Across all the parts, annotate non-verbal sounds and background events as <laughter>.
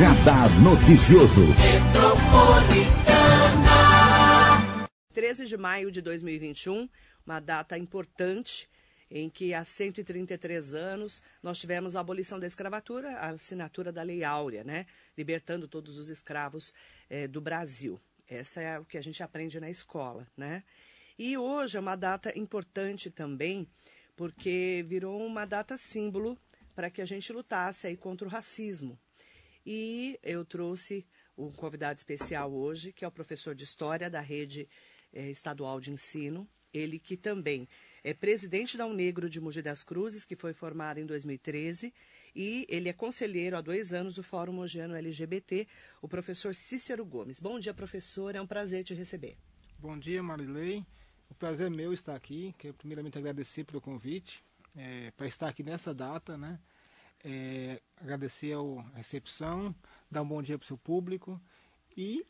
Radar Noticioso. 13 de maio de 2021, uma data importante em que há 133 anos nós tivemos a abolição da escravatura, a assinatura da Lei Áurea, né? libertando todos os escravos eh, do Brasil. Essa é o que a gente aprende na escola. Né? E hoje é uma data importante também, porque virou uma data símbolo para que a gente lutasse aí contra o racismo. E eu trouxe um convidado especial hoje, que é o professor de História da Rede eh, Estadual de Ensino, ele que também é presidente da Unegro de Mogi das Cruzes, que foi formado em 2013, e ele é conselheiro há dois anos do Fórum Mogiano LGBT, o professor Cícero Gomes. Bom dia, professor, é um prazer te receber. Bom dia, Marilei. O prazer é meu estar aqui. Quero primeiramente agradecer pelo convite é, para estar aqui nessa data, né? É, agradecer a recepção, dar um bom dia para o seu público e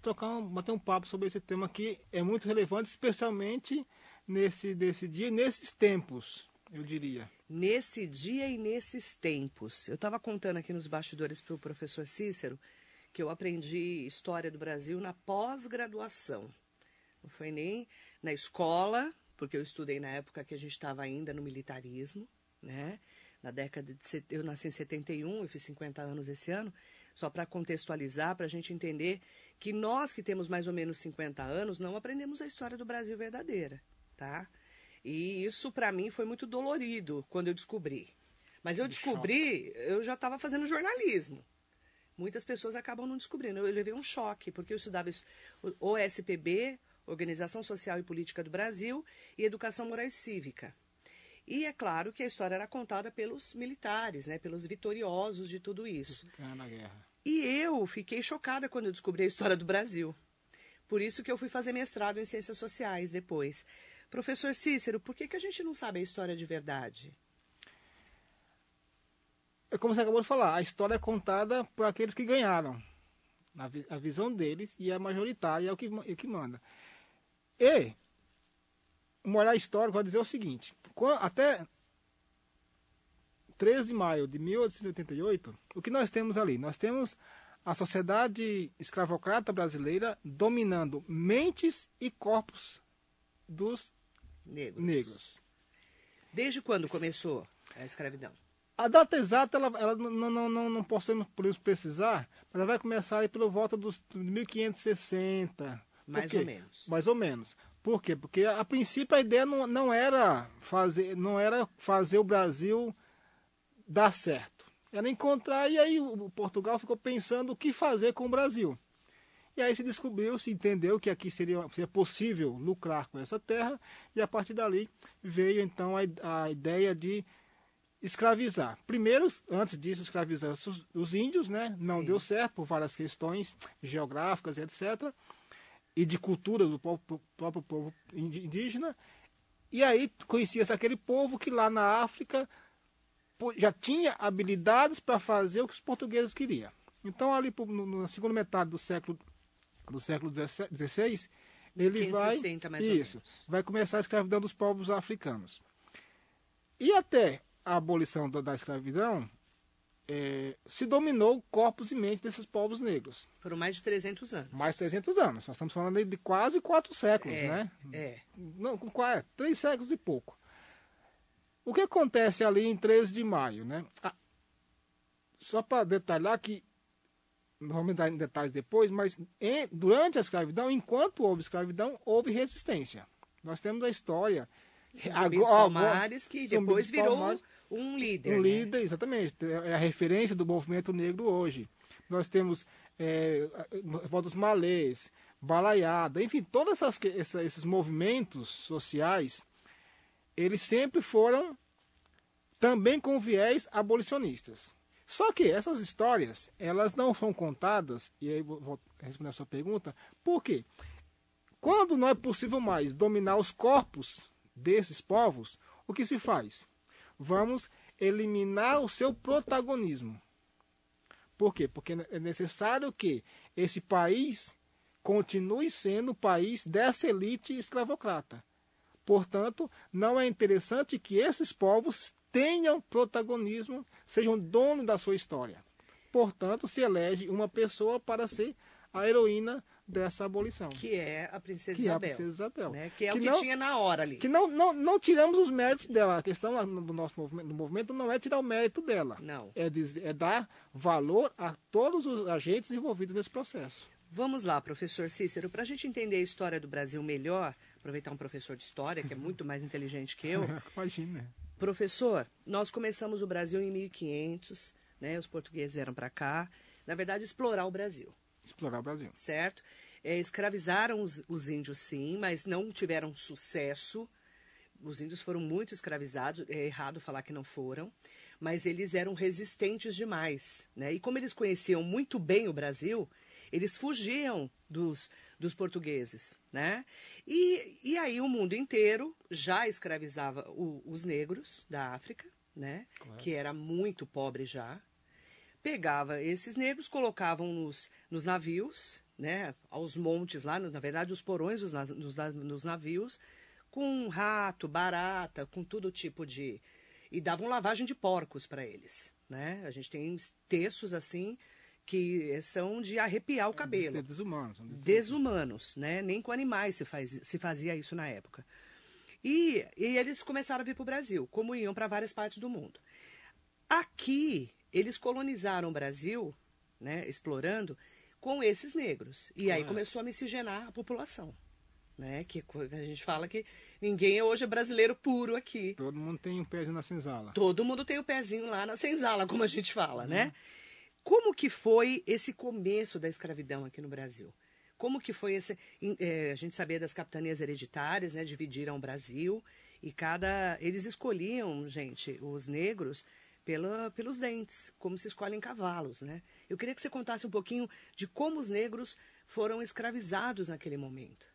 trocar um, bater um papo sobre esse tema que é muito relevante, especialmente nesse desse dia, nesses tempos, eu diria. Nesse dia e nesses tempos. Eu estava contando aqui nos bastidores para o professor Cícero que eu aprendi história do Brasil na pós-graduação. Não foi nem na escola, porque eu estudei na época que a gente estava ainda no militarismo, né? Na década de. Eu nasci em 71, eu fiz 50 anos esse ano, só para contextualizar, para a gente entender que nós que temos mais ou menos 50 anos não aprendemos a história do Brasil verdadeira tá? E isso para mim foi muito dolorido quando eu descobri. Mas eu descobri, eu já estava fazendo jornalismo. Muitas pessoas acabam não descobrindo. Eu levei um choque, porque eu estudava OSPB, Organização Social e Política do Brasil, e Educação Moral e Cívica. E é claro que a história era contada pelos militares, né, pelos vitoriosos de tudo isso. Na guerra. E eu fiquei chocada quando eu descobri a história do Brasil. Por isso que eu fui fazer mestrado em Ciências Sociais depois. Professor Cícero, por que, que a gente não sabe a história de verdade? É como você acabou de falar, a história é contada por aqueles que ganharam. A, visão deles e é majoritária, é o que, é o que manda. E o moral histórico vai dizer o seguinte: até 13 de maio de 1888, o que nós temos ali? Nós temos a sociedade escravocrata brasileira dominando mentes e corpos dos negros. negros. Desde quando começou a escravidão? A data exata, ela, ela não, não, não, não podemos precisar, mas ela vai começar aí pelo volta dos 1560. Mais ou menos. Mais ou menos. Por quê? Porque a princípio a ideia não, não, era fazer, não era fazer o Brasil dar certo. Era encontrar, e aí o Portugal ficou pensando o que fazer com o Brasil. E aí se descobriu, se entendeu que aqui seria, seria possível lucrar com essa terra, e a partir dali veio então a, a ideia de escravizar. Primeiro, antes disso, escravizar os, os índios, né? Não Sim. deu certo por várias questões geográficas, etc. E de cultura do próprio, próprio povo indígena. E aí conhecia-se aquele povo que lá na África já tinha habilidades para fazer o que os portugueses queriam. Então, ali na segunda metade do século do século XVI, ele vai isso, vai começar a escravidão dos povos africanos. E até a abolição da, da escravidão, é, se dominou corpos e mente desses povos negros. Foram mais de 300 anos. Mais de 300 anos. Nós estamos falando de quase quatro séculos, é, né? É. Não, quase, três séculos e pouco. O que acontece ali em 13 de maio, né? Ah, só para detalhar que vamos entrar em detalhes depois, mas em, durante a escravidão, enquanto houve escravidão, houve resistência. Nós temos a história. Agora, Palmares, que depois virou Palmares, um líder. Um né? líder, exatamente. É a referência do movimento negro hoje. Nós temos é, votos malês, balaiada, enfim, todos esses movimentos sociais, eles sempre foram também com viés abolicionistas. Só que essas histórias, elas não são contadas, e aí vou responder a sua pergunta, por quê? Quando não é possível mais dominar os corpos desses povos, o que se faz? Vamos eliminar o seu protagonismo. Por quê? Porque é necessário que esse país continue sendo o país dessa elite escravocrata. Portanto, não é interessante que esses povos tenham protagonismo, sejam donos da sua história. portanto, se elege uma pessoa para ser a heroína dessa abolição. Que é a Princesa que Isabel. É a Princesa Isabel. Né? Que é que o que não, tinha na hora ali. Que não, não, não tiramos os méritos dela. A questão do nosso movimento, do movimento não é tirar o mérito dela. Não. É, dizer, é dar valor a todos os agentes envolvidos nesse processo. Vamos lá, professor Cícero, para a gente entender a história do Brasil melhor, aproveitar um professor de história, que é muito mais inteligente que eu. <laughs> Imagina. Professor, nós começamos o Brasil em 1500, né? Os portugueses vieram para cá, na verdade, explorar o Brasil. Explorar o Brasil. Certo? É, escravizaram os, os índios, sim, mas não tiveram sucesso. Os índios foram muito escravizados, é errado falar que não foram, mas eles eram resistentes demais, né? E como eles conheciam muito bem o Brasil, eles fugiam dos, dos portugueses, né? E, e aí o mundo inteiro já escravizava o, os negros da África, né? Claro. Que era muito pobre já. Pegava esses negros, colocavam nos, nos navios, né? Aos montes lá, na verdade, os porões dos, nos, nos navios, com rato, barata, com todo tipo de... E davam lavagem de porcos para eles, né? A gente tem textos assim que são de arrepiar o cabelo. É desumanos. Desumanos, né? Nem com animais se, faz, se fazia isso na época. E, e eles começaram a vir para o Brasil, como iam para várias partes do mundo. Aqui, eles colonizaram o Brasil, né, explorando, com esses negros. E aí começou a miscigenar a população. Né? Que a gente fala que ninguém hoje é brasileiro puro aqui. Todo mundo tem um pezinho na senzala. Todo mundo tem o um pezinho lá na senzala, como a gente fala, né? uhum. né? Como que foi esse começo da escravidão aqui no Brasil? Como que foi esse... É, a gente sabia das capitanias hereditárias, né? Dividiram o Brasil e cada... Eles escolhiam, gente, os negros pela, pelos dentes, como se escolhem cavalos, né? Eu queria que você contasse um pouquinho de como os negros foram escravizados naquele momento.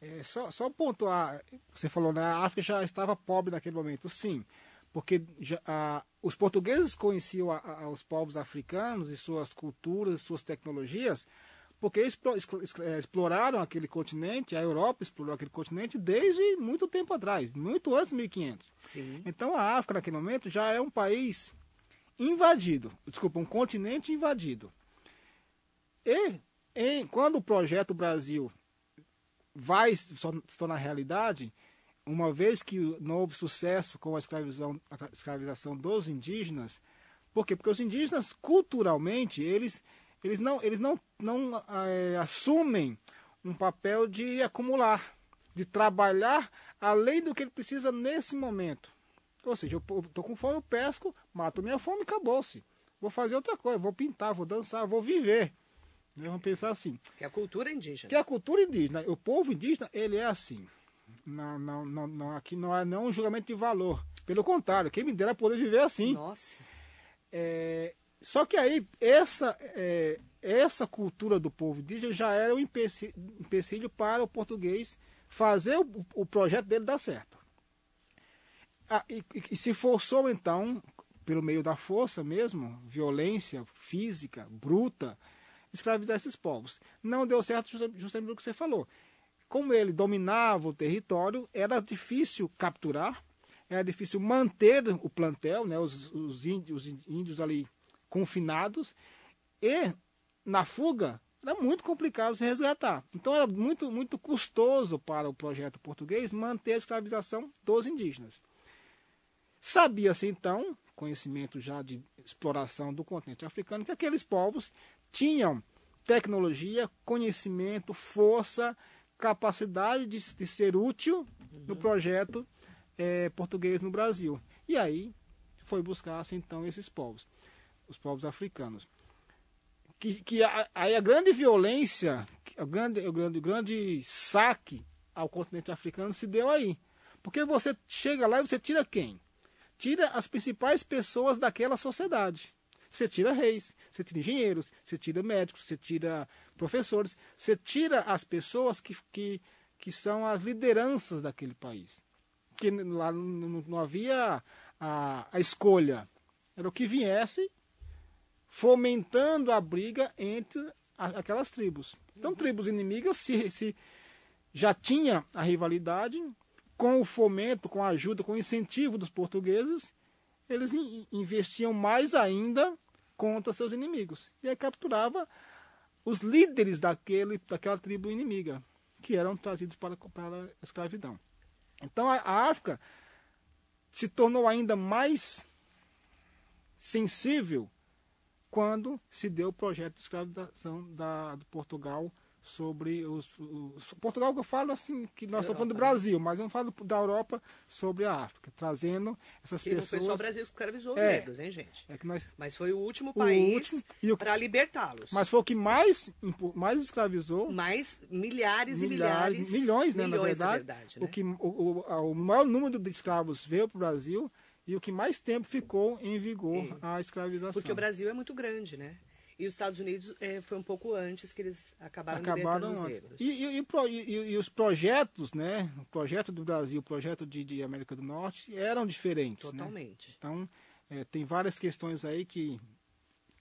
É, só, só pontuar, você falou, né, a África já estava pobre naquele momento, sim porque já, a, os portugueses conheciam a, a, os povos africanos e suas culturas, suas tecnologias, porque eles é, exploraram aquele continente, a Europa explorou aquele continente desde muito tempo atrás, muito antes de 1500. Sim. Então a África, naquele momento, já é um país invadido, desculpa, um continente invadido. E em, quando o projeto Brasil vai se tornar realidade, uma vez que não houve sucesso com a escravização, a escravização dos indígenas, por quê? Porque os indígenas, culturalmente, eles, eles não, eles não, não é, assumem um papel de acumular, de trabalhar além do que ele precisa nesse momento. Ou seja, eu estou com fome, eu pesco, mato minha fome e acabou-se. Vou fazer outra coisa, vou pintar, vou dançar, vou viver. Vamos pensar assim. Que é a cultura indígena. Que é a cultura indígena. O povo indígena, ele é assim. Não, não, não, não, aqui não é não um julgamento de valor. Pelo contrário, quem me dera poder viver assim. Nossa. É, só que aí, essa, é, essa cultura do povo indígena já era um empecilho, empecilho para o português fazer o, o projeto dele dar certo. Ah, e, e, se forçou, então, pelo meio da força mesmo, violência física, bruta, escravizar esses povos. Não deu certo justamente o que você falou como ele dominava o território, era difícil capturar, era difícil manter o plantel, né, os, os, índios, os índios ali confinados, e na fuga era muito complicado se resgatar. Então era muito, muito custoso para o projeto português manter a escravização dos indígenas. Sabia-se então, conhecimento já de exploração do continente africano, que aqueles povos tinham tecnologia, conhecimento, força capacidade de, de ser útil no projeto é, português no Brasil. E aí foi buscar então esses povos, os povos africanos. Que, que a, a grande violência, a grande, o, grande, o grande saque ao continente africano se deu aí. Porque você chega lá e você tira quem? Tira as principais pessoas daquela sociedade. Você tira reis, você tira engenheiros, você tira médicos, você tira professores, você tira as pessoas que, que, que são as lideranças daquele país. Que lá não, não havia a, a escolha, era o que viesse fomentando a briga entre aquelas tribos. Então, tribos inimigas se, se já tinha a rivalidade, com o fomento, com a ajuda, com o incentivo dos portugueses, eles investiam mais ainda contra seus inimigos. E aí capturava os líderes daquele, daquela tribo inimiga, que eram trazidos para, para a escravidão. Então a, a África se tornou ainda mais sensível quando se deu o projeto de escravização da, de Portugal sobre os, os, Portugal que eu falo assim, que nós estamos falando do né? Brasil, mas eu falo da Europa sobre a África, trazendo essas pessoas. Não foi só o Brasil que escravizou os é, negros, hein, gente? É que nós... Mas foi o último país para libertá-los. Mas foi o que mais, mais escravizou. Mais milhares, e milhares. Milhões, né, milhões, na verdade. verdade né? o, que, o, o, o maior número de escravos veio para o Brasil e o que mais tempo ficou em vigor e, a escravização. Porque o Brasil é muito grande, né? E os Estados Unidos é, foi um pouco antes que eles acabaram, acabaram libertando os negros. E, e, e, e, os projetos, né? O projeto do Brasil, o projeto de, de América do Norte eram diferentes. Né? Totalmente. Né? Então, é, tem várias questões aí que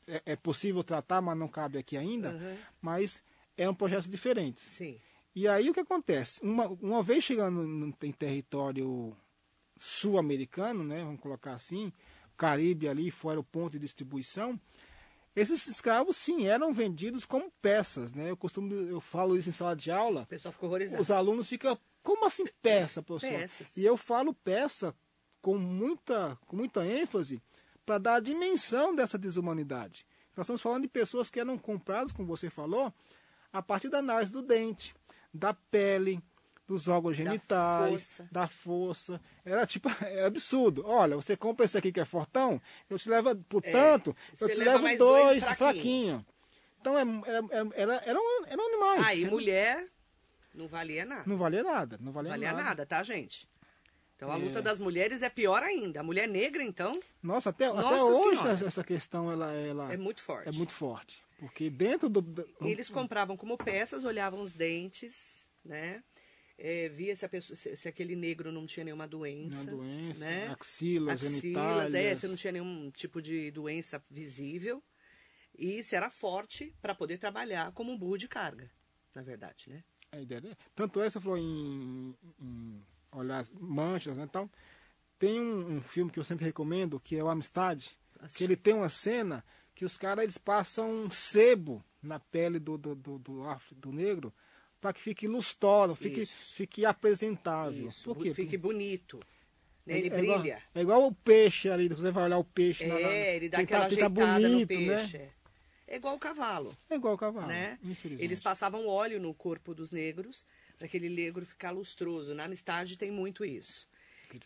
é, é, possível tratar, mas não cabe aqui ainda. Uhum. Mas eram projetos diferentes. Sim. E aí o que acontece? Uma, uma vez chegando em território sul-americano, né? Vamos colocar assim, Caribe ali fora o ponto de distribuição esses escravos, sim, eram vendidos como peças, né? Eu costumo, eu falo isso em sala de aula. O pessoal ficou horrorizado. Os alunos ficam, como assim peça, professor? Peças. E eu falo peça com muita, com muita ênfase para dar a dimensão dessa desumanidade. Nós estamos falando de pessoas que eram compradas, como você falou, a partir da análise do dente, da pele, dos órgãos genitais, da força. da força. Era tipo, <laughs> é absurdo. Olha, você compra esse aqui que é fortão, eu te levo, portanto, é, eu te levo dois, dois fraquinho. Então é, era, era, eram, eram animais. Ah, e mulher não valia nada. Não valia nada, não valia, valia nada. nada, tá, gente? Então a luta é. das mulheres é pior ainda. A mulher negra, então. Nossa, até, Nossa até hoje essa questão ela, ela é muito forte. É muito forte. Porque dentro do... Eles compravam como peças, olhavam os dentes, né? É, via se, pessoa, se, se, aquele negro não tinha nenhuma doença. Uma doença, né? axilas, axilas genitálias. É, se não tinha nenhum tipo de doença visível. E se era forte para poder trabalhar como um burro de carga, na verdade, né? A ideia, né? Tanto você falou em, em olhar manchas, né? Então, tem um, um, filme que eu sempre recomendo, que é o Amistade, que ele tem uma cena que os caras eles passam um sebo na pele do, do, do, do, do negro para que fique lustroso, fique, fique apresentável. Isso, Por quê? Fique bonito. Né? Ele é, brilha. É igual, é igual, o peixe ali, você vai olhar o peixe. É, na, na, ele dá aquela tá, ajeitada bonito, no peixe. Né? É igual o cavalo. É igual o cavalo, né? Eles passavam óleo no corpo dos negros para aquele negro ficar lustroso. Na amistade tem muito isso.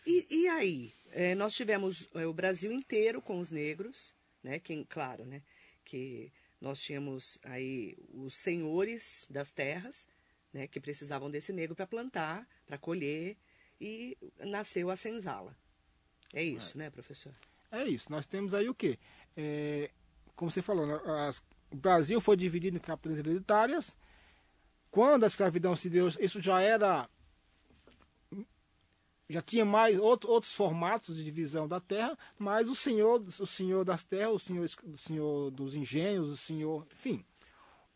E, e aí, é, nós tivemos é, o Brasil inteiro com os negros, né? Quem, claro, né? Que nós tínhamos aí os senhores das terras, né, que precisavam desse negro para plantar, para colher, e nasceu a senzala. É isso, é. né, professor? É isso. Nós temos aí o quê? É, como você falou, as, o Brasil foi dividido em capitanias hereditárias. Quando a escravidão se deu, isso já era já tinha mais outro, outros formatos de divisão da terra, mas o senhor, o senhor das terras, o senhor, o senhor dos engenhos, o senhor, enfim,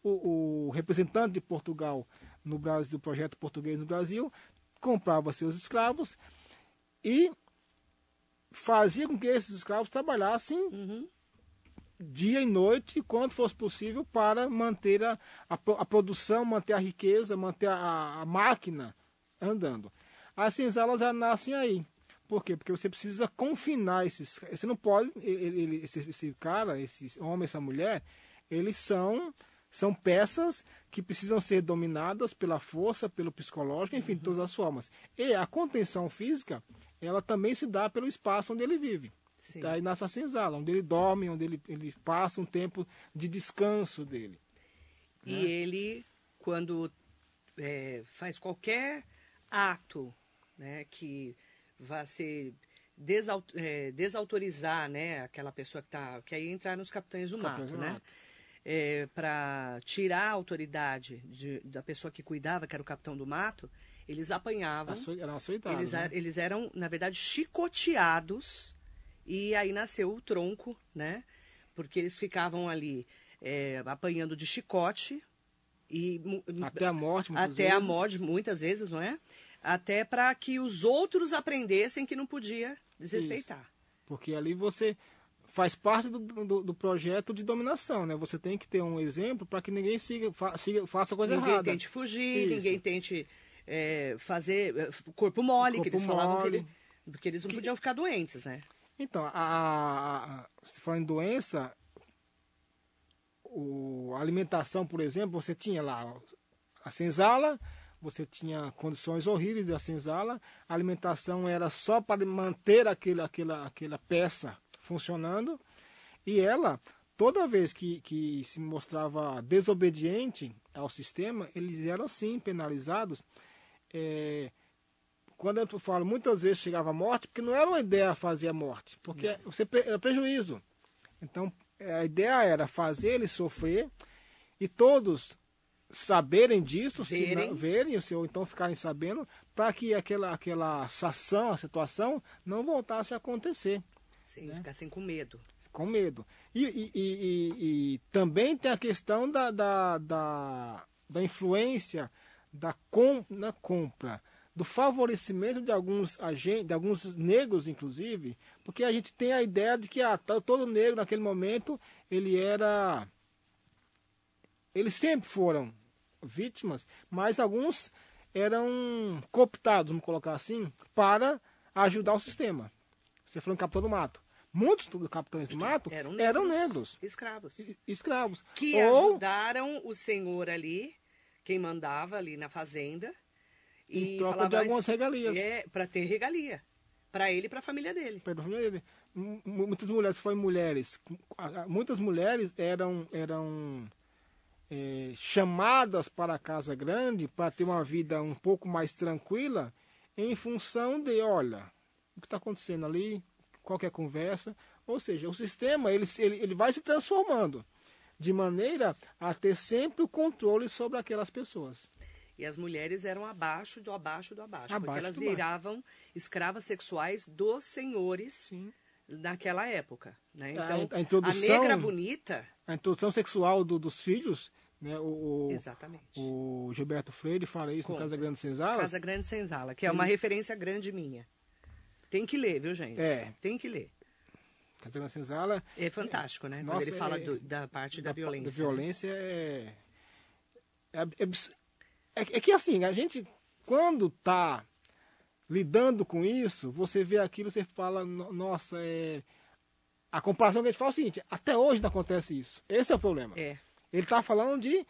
o, o representante de Portugal no Brasil, do projeto português no Brasil, comprava seus escravos e fazia com que esses escravos trabalhassem uhum. dia e noite, quanto fosse possível, para manter a, a, a produção, manter a riqueza, manter a, a, máquina andando. As senzalas já nascem aí. Por quê? Porque você precisa confinar esses. Você não pode. Ele, ele, esse, esse cara, esse homem, essa mulher, eles são são peças que precisam ser dominadas pela força, pelo psicológico, enfim, de todas as formas. E a contenção física, ela também se dá pelo espaço onde ele vive. Sim. Daí nessa senzala, onde ele dorme, onde ele, ele passa um tempo de descanso dele. E né? ele, quando é, faz qualquer ato né, que vá ser é, desautorizar né, aquela pessoa que está. Que aí entrar nos capitães do mato, né? Mato é, para tirar a autoridade de, da pessoa que cuidava, que era o capitão do mato, eles apanhavam. Eram açoitados, eles, né? eles eram, na verdade, chicoteados. E aí nasceu o tronco, né? Porque eles ficavam ali é, apanhando de chicote. E, até a morte, muitas Até vezes. a morte, muitas vezes, não é? Até para que os outros aprendessem que não podia desrespeitar. Isso. Porque ali você faz parte do, do, do, projeto de dominação, né? Você tem que ter um exemplo para que ninguém siga, fa, siga, faça coisa ninguém errada. Ninguém tente fugir, Isso. ninguém tente é, fazer é, corpo mole, corpo que eles falavam mole. que, ele, porque eles não que... podiam ficar doentes, né? Então, a, a, a, se for em doença, o, a alimentação, por exemplo, você tinha lá a senzala, você tinha condições horríveis da senzala, a alimentação era só para manter aquele, aquela, aquela peça funcionando, e ela, toda vez que, que se mostrava desobediente ao sistema, eles eram sim penalizados. É, quando eu falo, muitas vezes chegava a morte, porque não era uma ideia fazer a morte, porque você era prejuízo. Então, a ideia era fazer ele sofrer e todos saberem disso, verem, não, verem ou então ficarem sabendo, para que aquela, aquela ação, a situação, não voltasse a acontecer. Sim, né? ficassem com medo. Com medo. E, e, e, e, também tem a questão da, da, da, da influência da com, na compra, do favorecimento de alguns agentes, de alguns negros, inclusive, porque a gente tem a ideia de que ah, todo negro naquele momento ele era. Eles sempre foram vítimas, mas alguns eram cooptados, vamos colocar assim, para ajudar o sistema. Você falou em Capitão do Mato. Muitos capitães do mato eram negros. Eram negros escravos. Escravos. Que Ou... ajudaram o senhor ali, quem mandava ali na fazenda. E em troca falava, de algumas regalias. É, para ter regalia. Para ele e para a família dele. Para a família dele. Muitas mulheres, foi mulheres, muitas mulheres eram, eram é, chamadas para a casa grande para ter uma vida um pouco mais tranquila em função de, olha, o que está acontecendo ali, qualquer conversa. Ou seja, o sistema ele, ele, ele vai se transformando de maneira a ter sempre o controle sobre aquelas pessoas. E as mulheres eram abaixo do abaixo do abaixo, abaixo porque elas viravam escravas sexuais dos senhores Sim. naquela época. Né? Então, a, a, introdução, a negra bonita. A introdução sexual do, dos filhos né? O, o, Exatamente. O Gilberto Freire fala isso Conta. no Casa Grande Senzala. Casa Grande Senzala, que é uma referência grande minha. Tem que ler, viu, gente? É. Tem que ler. Casa Grande Senzala. É fantástico, né? Nossa, Quando ele fala é, do, da parte da, da violência. Da violência né? é, é, é, é que assim, a gente, quando tá lidando com isso, você vê aquilo, você fala, nossa, é. A comparação que a gente fala é o seguinte: até hoje não acontece isso. Esse é o problema. É. Ele está falando de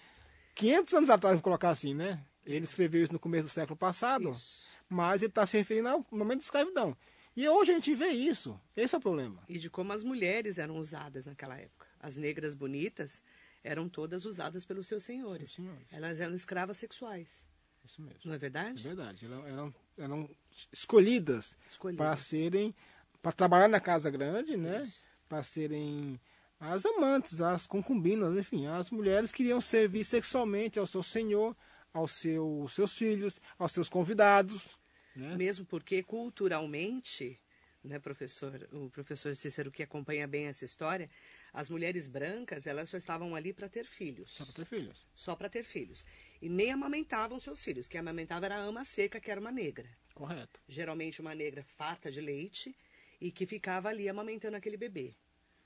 500 anos atrás, vou colocar assim, né? Ele escreveu isso no começo do século passado, isso. mas ele está se referindo ao momento de escravidão. E hoje a gente vê isso. Esse é o problema. E de como as mulheres eram usadas naquela época. As negras bonitas eram todas usadas pelos seus senhores. Sim, senhores. Elas eram escravas sexuais. Isso mesmo. Não é verdade? É verdade. Elas eram, eram escolhidas, escolhidas, para serem, para trabalhar na casa grande, né? Isso. Para serem as amantes, as concubinas, enfim, as mulheres queriam servir sexualmente ao seu senhor, aos seu, seus filhos, aos seus convidados. Né? Mesmo porque culturalmente, né, professor, o professor Cícero que acompanha bem essa história, as mulheres brancas elas só estavam ali para ter filhos. Só para ter filhos. Só para ter filhos. E nem amamentavam seus filhos. Quem amamentava era a ama seca, que era uma negra. Correto. Geralmente uma negra farta de leite e que ficava ali amamentando aquele bebê.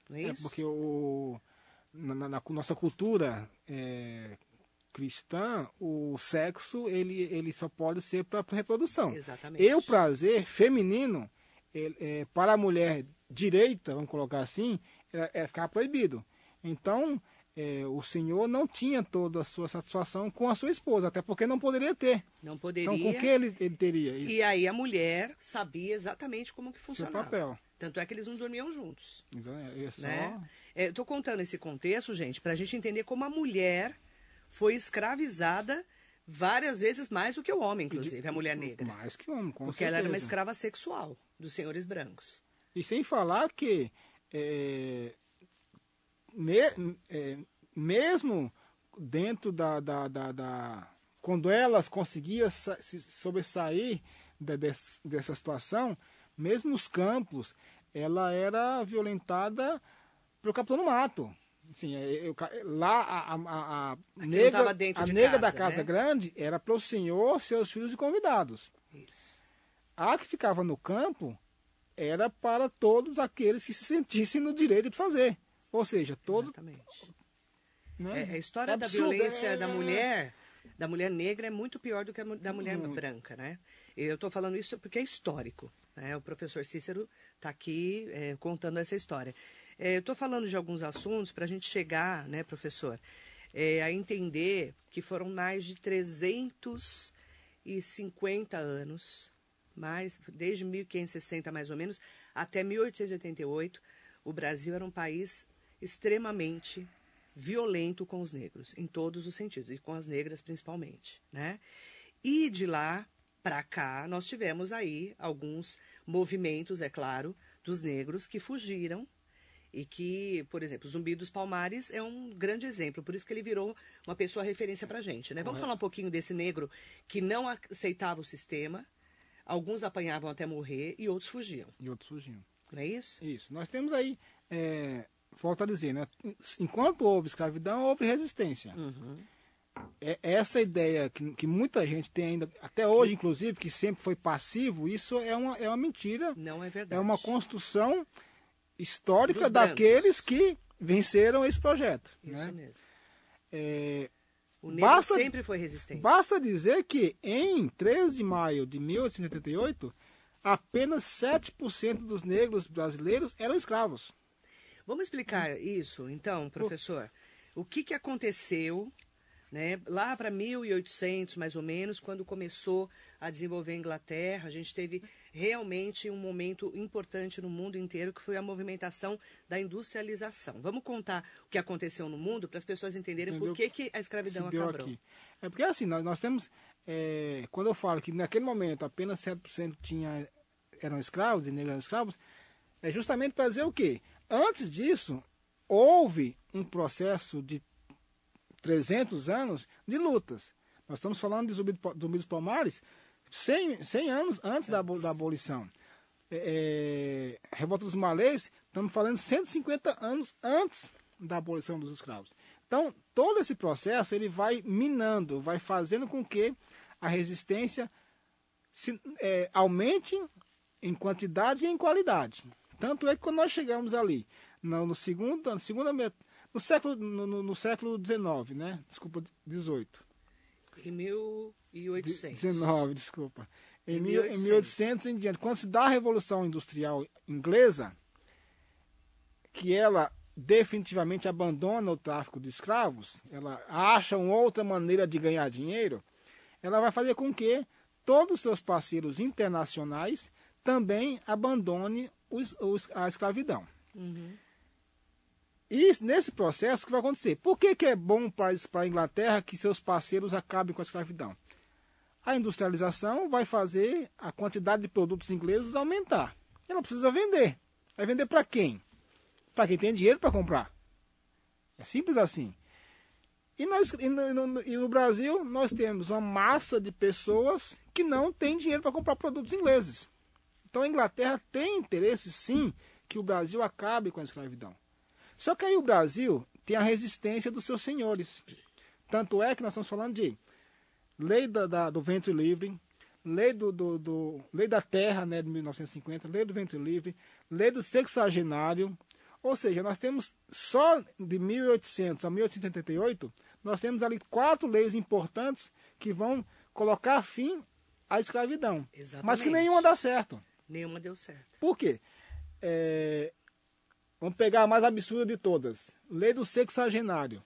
Não é, é porque o, na, na, na nossa cultura é, cristã, o sexo ele, ele só pode ser para reprodução. Exatamente. E o prazer feminino, ele, é, para a mulher direita, vamos colocar assim, é, é ficar proibido. Então, é, o senhor não tinha toda a sua satisfação com a sua esposa, até porque não poderia ter. Não poderia. Então, com que ele, ele teria isso? E aí a mulher sabia exatamente como que funcionava. Seu papel. Tanto é que eles não dormiam juntos. É, é só... né? é, Estou contando esse contexto, gente, para a gente entender como a mulher foi escravizada várias vezes mais do que o homem, inclusive, a mulher negra. Mais que o homem, com Porque certeza. ela era uma escrava sexual dos senhores brancos. E sem falar que é, me, é, mesmo dentro da, da, da, da, Quando elas conseguiam se sobressair de, de, dessa situação, mesmo nos campos, ela era violentada pelo capitão do mato. Assim, eu, lá a, a, a negra, a negra casa, da Casa né? Grande era para o senhor, seus filhos e convidados. Isso. A que ficava no campo era para todos aqueles que se sentissem no direito de fazer. Ou seja, todos. Exatamente. Né? É, a história da violência é- da mulher, da mulher negra, é muito pior do que a da mulher branca, né? Eu estou falando isso porque é histórico. Né? O professor Cícero está aqui é, contando essa história. É, eu estou falando de alguns assuntos para a gente chegar, né, professor, é, a entender que foram mais de 350 anos, mais, desde 1560 mais ou menos, até 1888, o Brasil era um país extremamente violento com os negros, em todos os sentidos, e com as negras principalmente, né? E de lá para cá, nós tivemos aí alguns movimentos, é claro, dos negros que fugiram e que, por exemplo, Zumbi dos Palmares é um grande exemplo, por isso que ele virou uma pessoa referência para gente, né? Vamos falar um pouquinho desse negro que não aceitava o sistema, alguns apanhavam até morrer e outros fugiam, E outros surgiam. não é isso? Isso. Nós temos aí, é, volto a dizer, né? enquanto houve escravidão, houve resistência. Uhum. É, essa ideia que, que muita gente tem ainda, até hoje, inclusive, que sempre foi passivo, isso é uma, é uma mentira. Não é verdade. É uma construção histórica Dos daqueles que venceram esse projeto. Isso né? mesmo. É, O negro Basta- sempre foi resistente. Basta dizer que em 13 de maio de 1888, apenas 7% dos negros brasileiros eram escravos. Vamos explicar isso, então, professor. O que, que aconteceu né, lá para 1800, mais ou menos, quando começou a desenvolver a Inglaterra? A gente teve realmente um momento importante no mundo inteiro, que foi a movimentação da industrialização. Vamos contar o que aconteceu no mundo para as pessoas entenderem Entendeu? por que, que a escravidão se acabou. aqui. É porque assim, nós, nós temos. é, quando eu falo que naquele momento apenas 7% tinha, eram escravos e negros eram escravos, é justamente para dizer o quê? Antes disso, houve um processo de 300 anos de lutas. Nós estamos falando de Zumbi dos Palmares 100, 100 anos antes da, da abolição. É, é, Revolta dos Malês, estamos falando 150 anos antes da abolição dos escravos. Então, todo esse processo ele vai minando, vai fazendo com que a resistência se, é, aumente em quantidade e em qualidade. Tanto é que quando nós chegamos ali, no, no segundo, na segunda met- no século no, no- século XIX, né? Desculpa, 18. Em 1800. 19, desculpa. Em, Em mil- em 1800 em diante, quando se dá a Revolução Industrial Inglesa, que ela definitivamente abandona o tráfico de escravos, ela acha uma outra maneira de ganhar dinheiro, ela vai fazer com que todos os seus parceiros internacionais também abandonem os- os- a escravidão. Uhum. E nesse processo, o que vai acontecer? Por que, que é bom para a Inglaterra que seus parceiros acabem com a escravidão? A industrialização vai fazer a quantidade de produtos ingleses aumentar. Ela precisa vender. Vai vender para quem? Para quem tem dinheiro para comprar. É simples assim. E, nós, e, no, e no Brasil, nós temos uma massa de pessoas que não tem dinheiro para comprar produtos ingleses. Então a Inglaterra tem interesse, sim, que o Brasil acabe com a escravidão. Só que aí o Brasil tem a resistência dos seus senhores. Tanto é que nós estamos falando de lei da, da- do ventre livre, lei, do, do- do- lei da terra né, de 1950, lei do ventre livre, lei do sexagenário. Ou seja, nós temos só de 1800 a 1888, nós temos ali quatro leis importantes que vão colocar fim à escravidão. Mas que Exatamente. nenhuma dá certo. Nenhuma deu certo. Por quê? É, Vamos pegar a mais absurda de todas. Lei do sexagenário.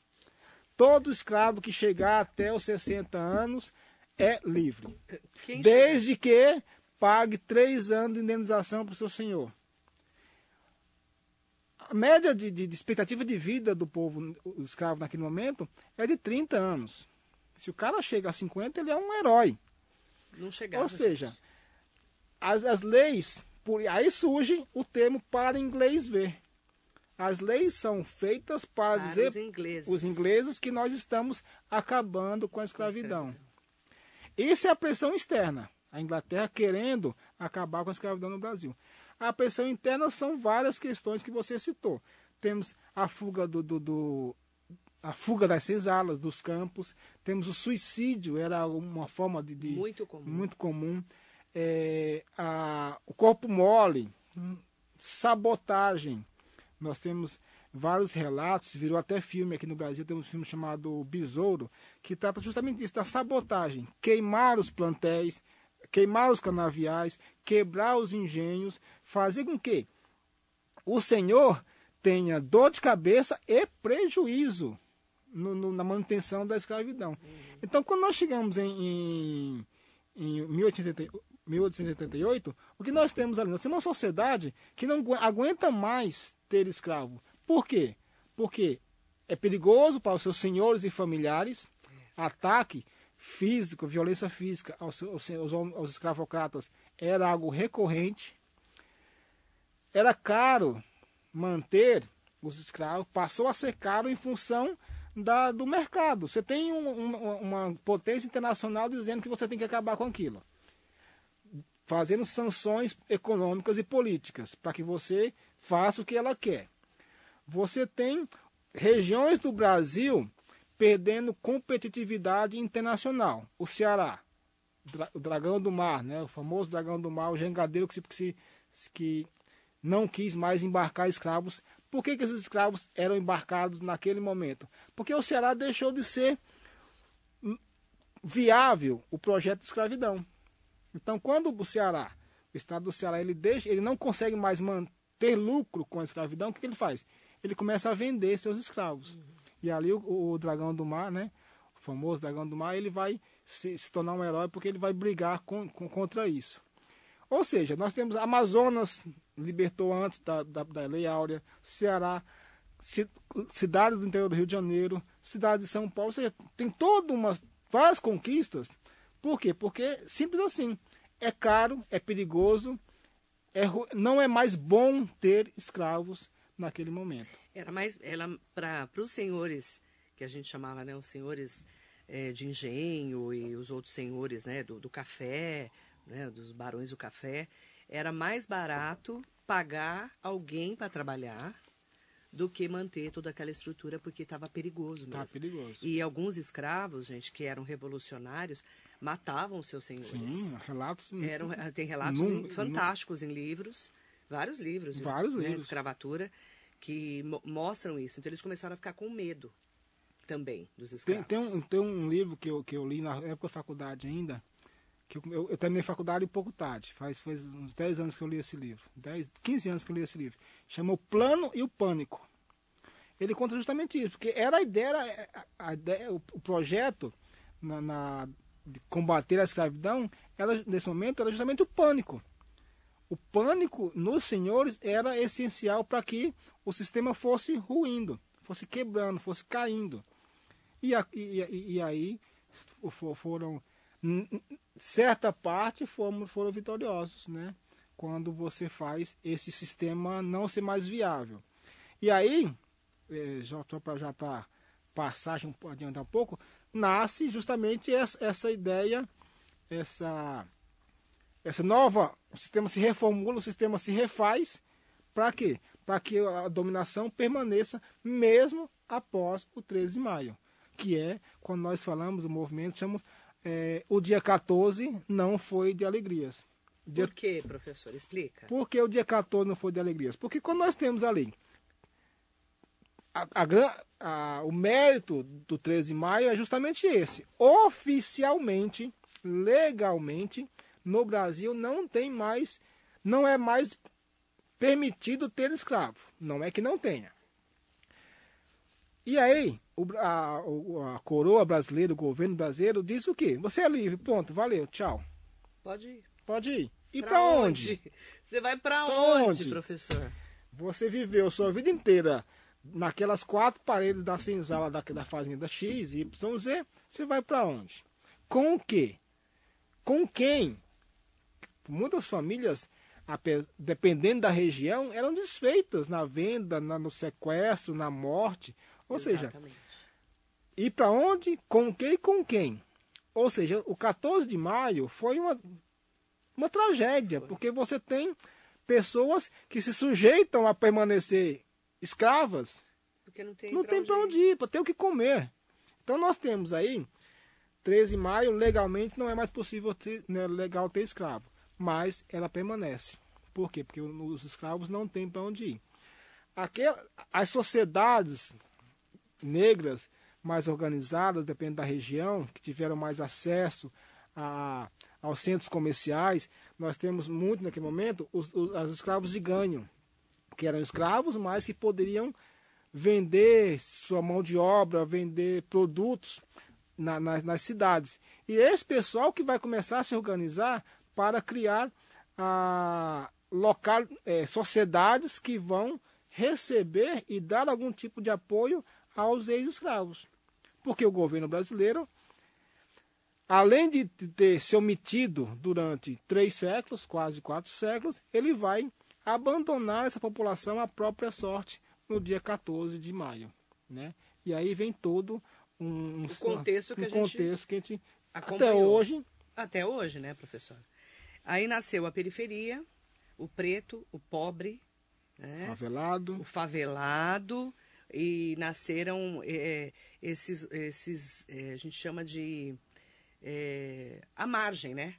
Todo escravo que chegar até os 60 anos é livre. Quem Desde que pague três anos de indenização para o seu senhor. A média de, de- de expectativa de vida do povo o escravo naquele momento é de 30 anos. Se o cara chega a 50, ele é um herói. Não chegava. Ou seja, as, as leis, por, aí surge o termo para inglês ver. As leis são feitas para, para dizer os ingleses. os ingleses que nós estamos acabando com a escravidão. Isso é a pressão externa. A Inglaterra querendo acabar com a escravidão no Brasil. A pressão interna são várias questões que você citou. Temos a fuga do, do- do- a fuga das senzalas, dos campos. Temos o suicídio, era uma forma de, de- Muito comum. muito comum. É, a- o corpo mole, sabotagem. Nós temos vários relatos, virou até filme aqui no Brasil, temos um filme chamado Besouro, que trata justamente disso, da sabotagem. Queimar os plantéis, queimar os canaviais, quebrar os engenhos, fazer com que o Senhor tenha dor de cabeça e prejuízo no, no, na manutenção da escravidão. Uhum. Então, quando nós chegamos em, em, em 1888, o que nós temos ali? Nós temos uma sociedade que não aguenta mais ter escravo. Por quê? Porque é perigoso para os seus senhores e familiares, ataque físico, violência física aos, aos, aos escravocratas era algo recorrente. Era caro manter os escravos, passou a ser caro em função da, do mercado. Você tem um, um, uma potência internacional dizendo que você tem que acabar com aquilo. Fazendo sanções econômicas e políticas para que você faça o que ela quer você tem regiões do Brasil perdendo competitividade internacional. O Ceará, o dragão do mar, né? o famoso dragão do mar, o jangadeiro que, se, que não quis mais embarcar escravos. Por que, que esses escravos eram embarcados naquele momento? Porque o Ceará deixou de ser viável o projeto de escravidão. Então, quando o Ceará, o estado do Ceará, ele, deixa, ele não consegue mais manter lucro com a escravidão, o que, que ele faz? ele começa a vender seus escravos. Uhum. E ali o, o, dragão do mar, né? O famoso dragão do mar, ele vai se, se tornar um herói porque ele vai brigar com, com, contra isso. Ou seja, nós temos Amazonas, libertou antes da, da, da Lei Áurea, Ceará, cidades do interior do Rio de Janeiro, cidades de São Paulo, ou seja, tem todas umas várias conquistas. Por quê? Porque simples assim, é caro, é perigoso, é, não é mais bom ter escravos naquele momento. Era mais para os senhores que a gente chamava, né, os senhores é, de engenho e os outros senhores, né, do, do café, né, dos barões do café, era mais barato pagar alguém para trabalhar do que manter toda aquela estrutura porque estava perigoso mesmo. Tá perigoso. E alguns escravos, gente, que eram revolucionários, matavam seus senhores. Sim, relatos. Eram, tem relatos num, fantásticos num... em livros vários livros, vários né, livros. de escravatura que mo mostram isso. Então eles começaram a ficar com medo também dos escravos. Tem, tem, um, tem um livro que eu, que eu li na época da faculdade ainda, que eu, eu, eu terminei faculdade um pouco tarde, faz, faz uns 10 anos que eu li esse livro, 10, 15 anos que eu li esse livro. Chama O Plano e o Pânico. Ele conta justamente isso, porque era a ideia, a, a ideia o, o projeto na, na, de combater a escravidão, ela, nesse momento, era justamente o pânico o pânico nos senhores era essencial para que o sistema fosse ruindo, fosse quebrando, fosse caindo. E, e, e aí foram certa parte foram, foram vitoriosos, né? Quando você faz esse sistema não ser mais viável. E aí, é, já para já para passagem adiantar um pouco, nasce justamente essa, essa ideia, essa essa nova, o sistema se reformula, o sistema se refaz, para quê? Para que a dominação permaneça mesmo após o 13 de maio, que é quando nós falamos, o movimento, chamamos, é, o dia 14 não foi de alegrias. Dia... Por quê, professor? Explica. Por que o dia 14 não foi de alegrias? Porque quando nós temos ali a, a, a, o mérito do 13 de maio é justamente esse. Oficialmente, legalmente, no Brasil não tem mais, não é mais permitido ter escravo. Não é que não tenha. E aí, o, a, a, coroa brasileira, o governo brasileiro, diz o quê? Você é livre, pronto, valeu, tchau. Pode ir. Pode ir. E para onde? onde? Você vai para onde, onde, professor? Você viveu sua vida inteira naquelas quatro paredes da senzala da, da fazenda X, Y, Z. Você vai para onde? Com o quê? Com quem? muitas famílias, dependendo da região, eram desfeitas na venda, na, no sequestro, na morte. Ou Exatamente. seja, ir para onde, com quem e com quem. Ou seja, o 14 de maio foi uma, uma tragédia, foi. porque você tem pessoas que se sujeitam a permanecer escravas. Porque não tem, não tem para onde ir, para ter o que comer. Então nós temos aí, 13 de maio, legalmente não é mais possível ter, né, legal ter escravo mas ela permanece. Por quê? Porque os escravos não têm para onde ir. Aquela, as sociedades negras mais organizadas, depende da região, que tiveram mais acesso a, aos centros comerciais, nós temos muito naquele momento os, os, os escravos de ganho, que eram escravos, mas que poderiam vender sua mão de obra, vender produtos na, na, nas cidades. E esse pessoal que vai começar a se organizar para criar a, local, é, sociedades que vão receber e dar algum tipo de apoio aos ex-escravos. Porque o governo brasileiro, além de ter se omitido durante três séculos, quase quatro séculos, ele vai abandonar essa população à própria sorte no dia 14 de maio. Né? E aí vem todo um, um contexto, que, um a contexto que a gente acompanhou. até hoje. Até hoje, né, professor? Aí nasceu a periferia, o preto, o pobre, né? favelado. o favelado, e nasceram é, esses, esses é, a gente chama de é, a margem, né?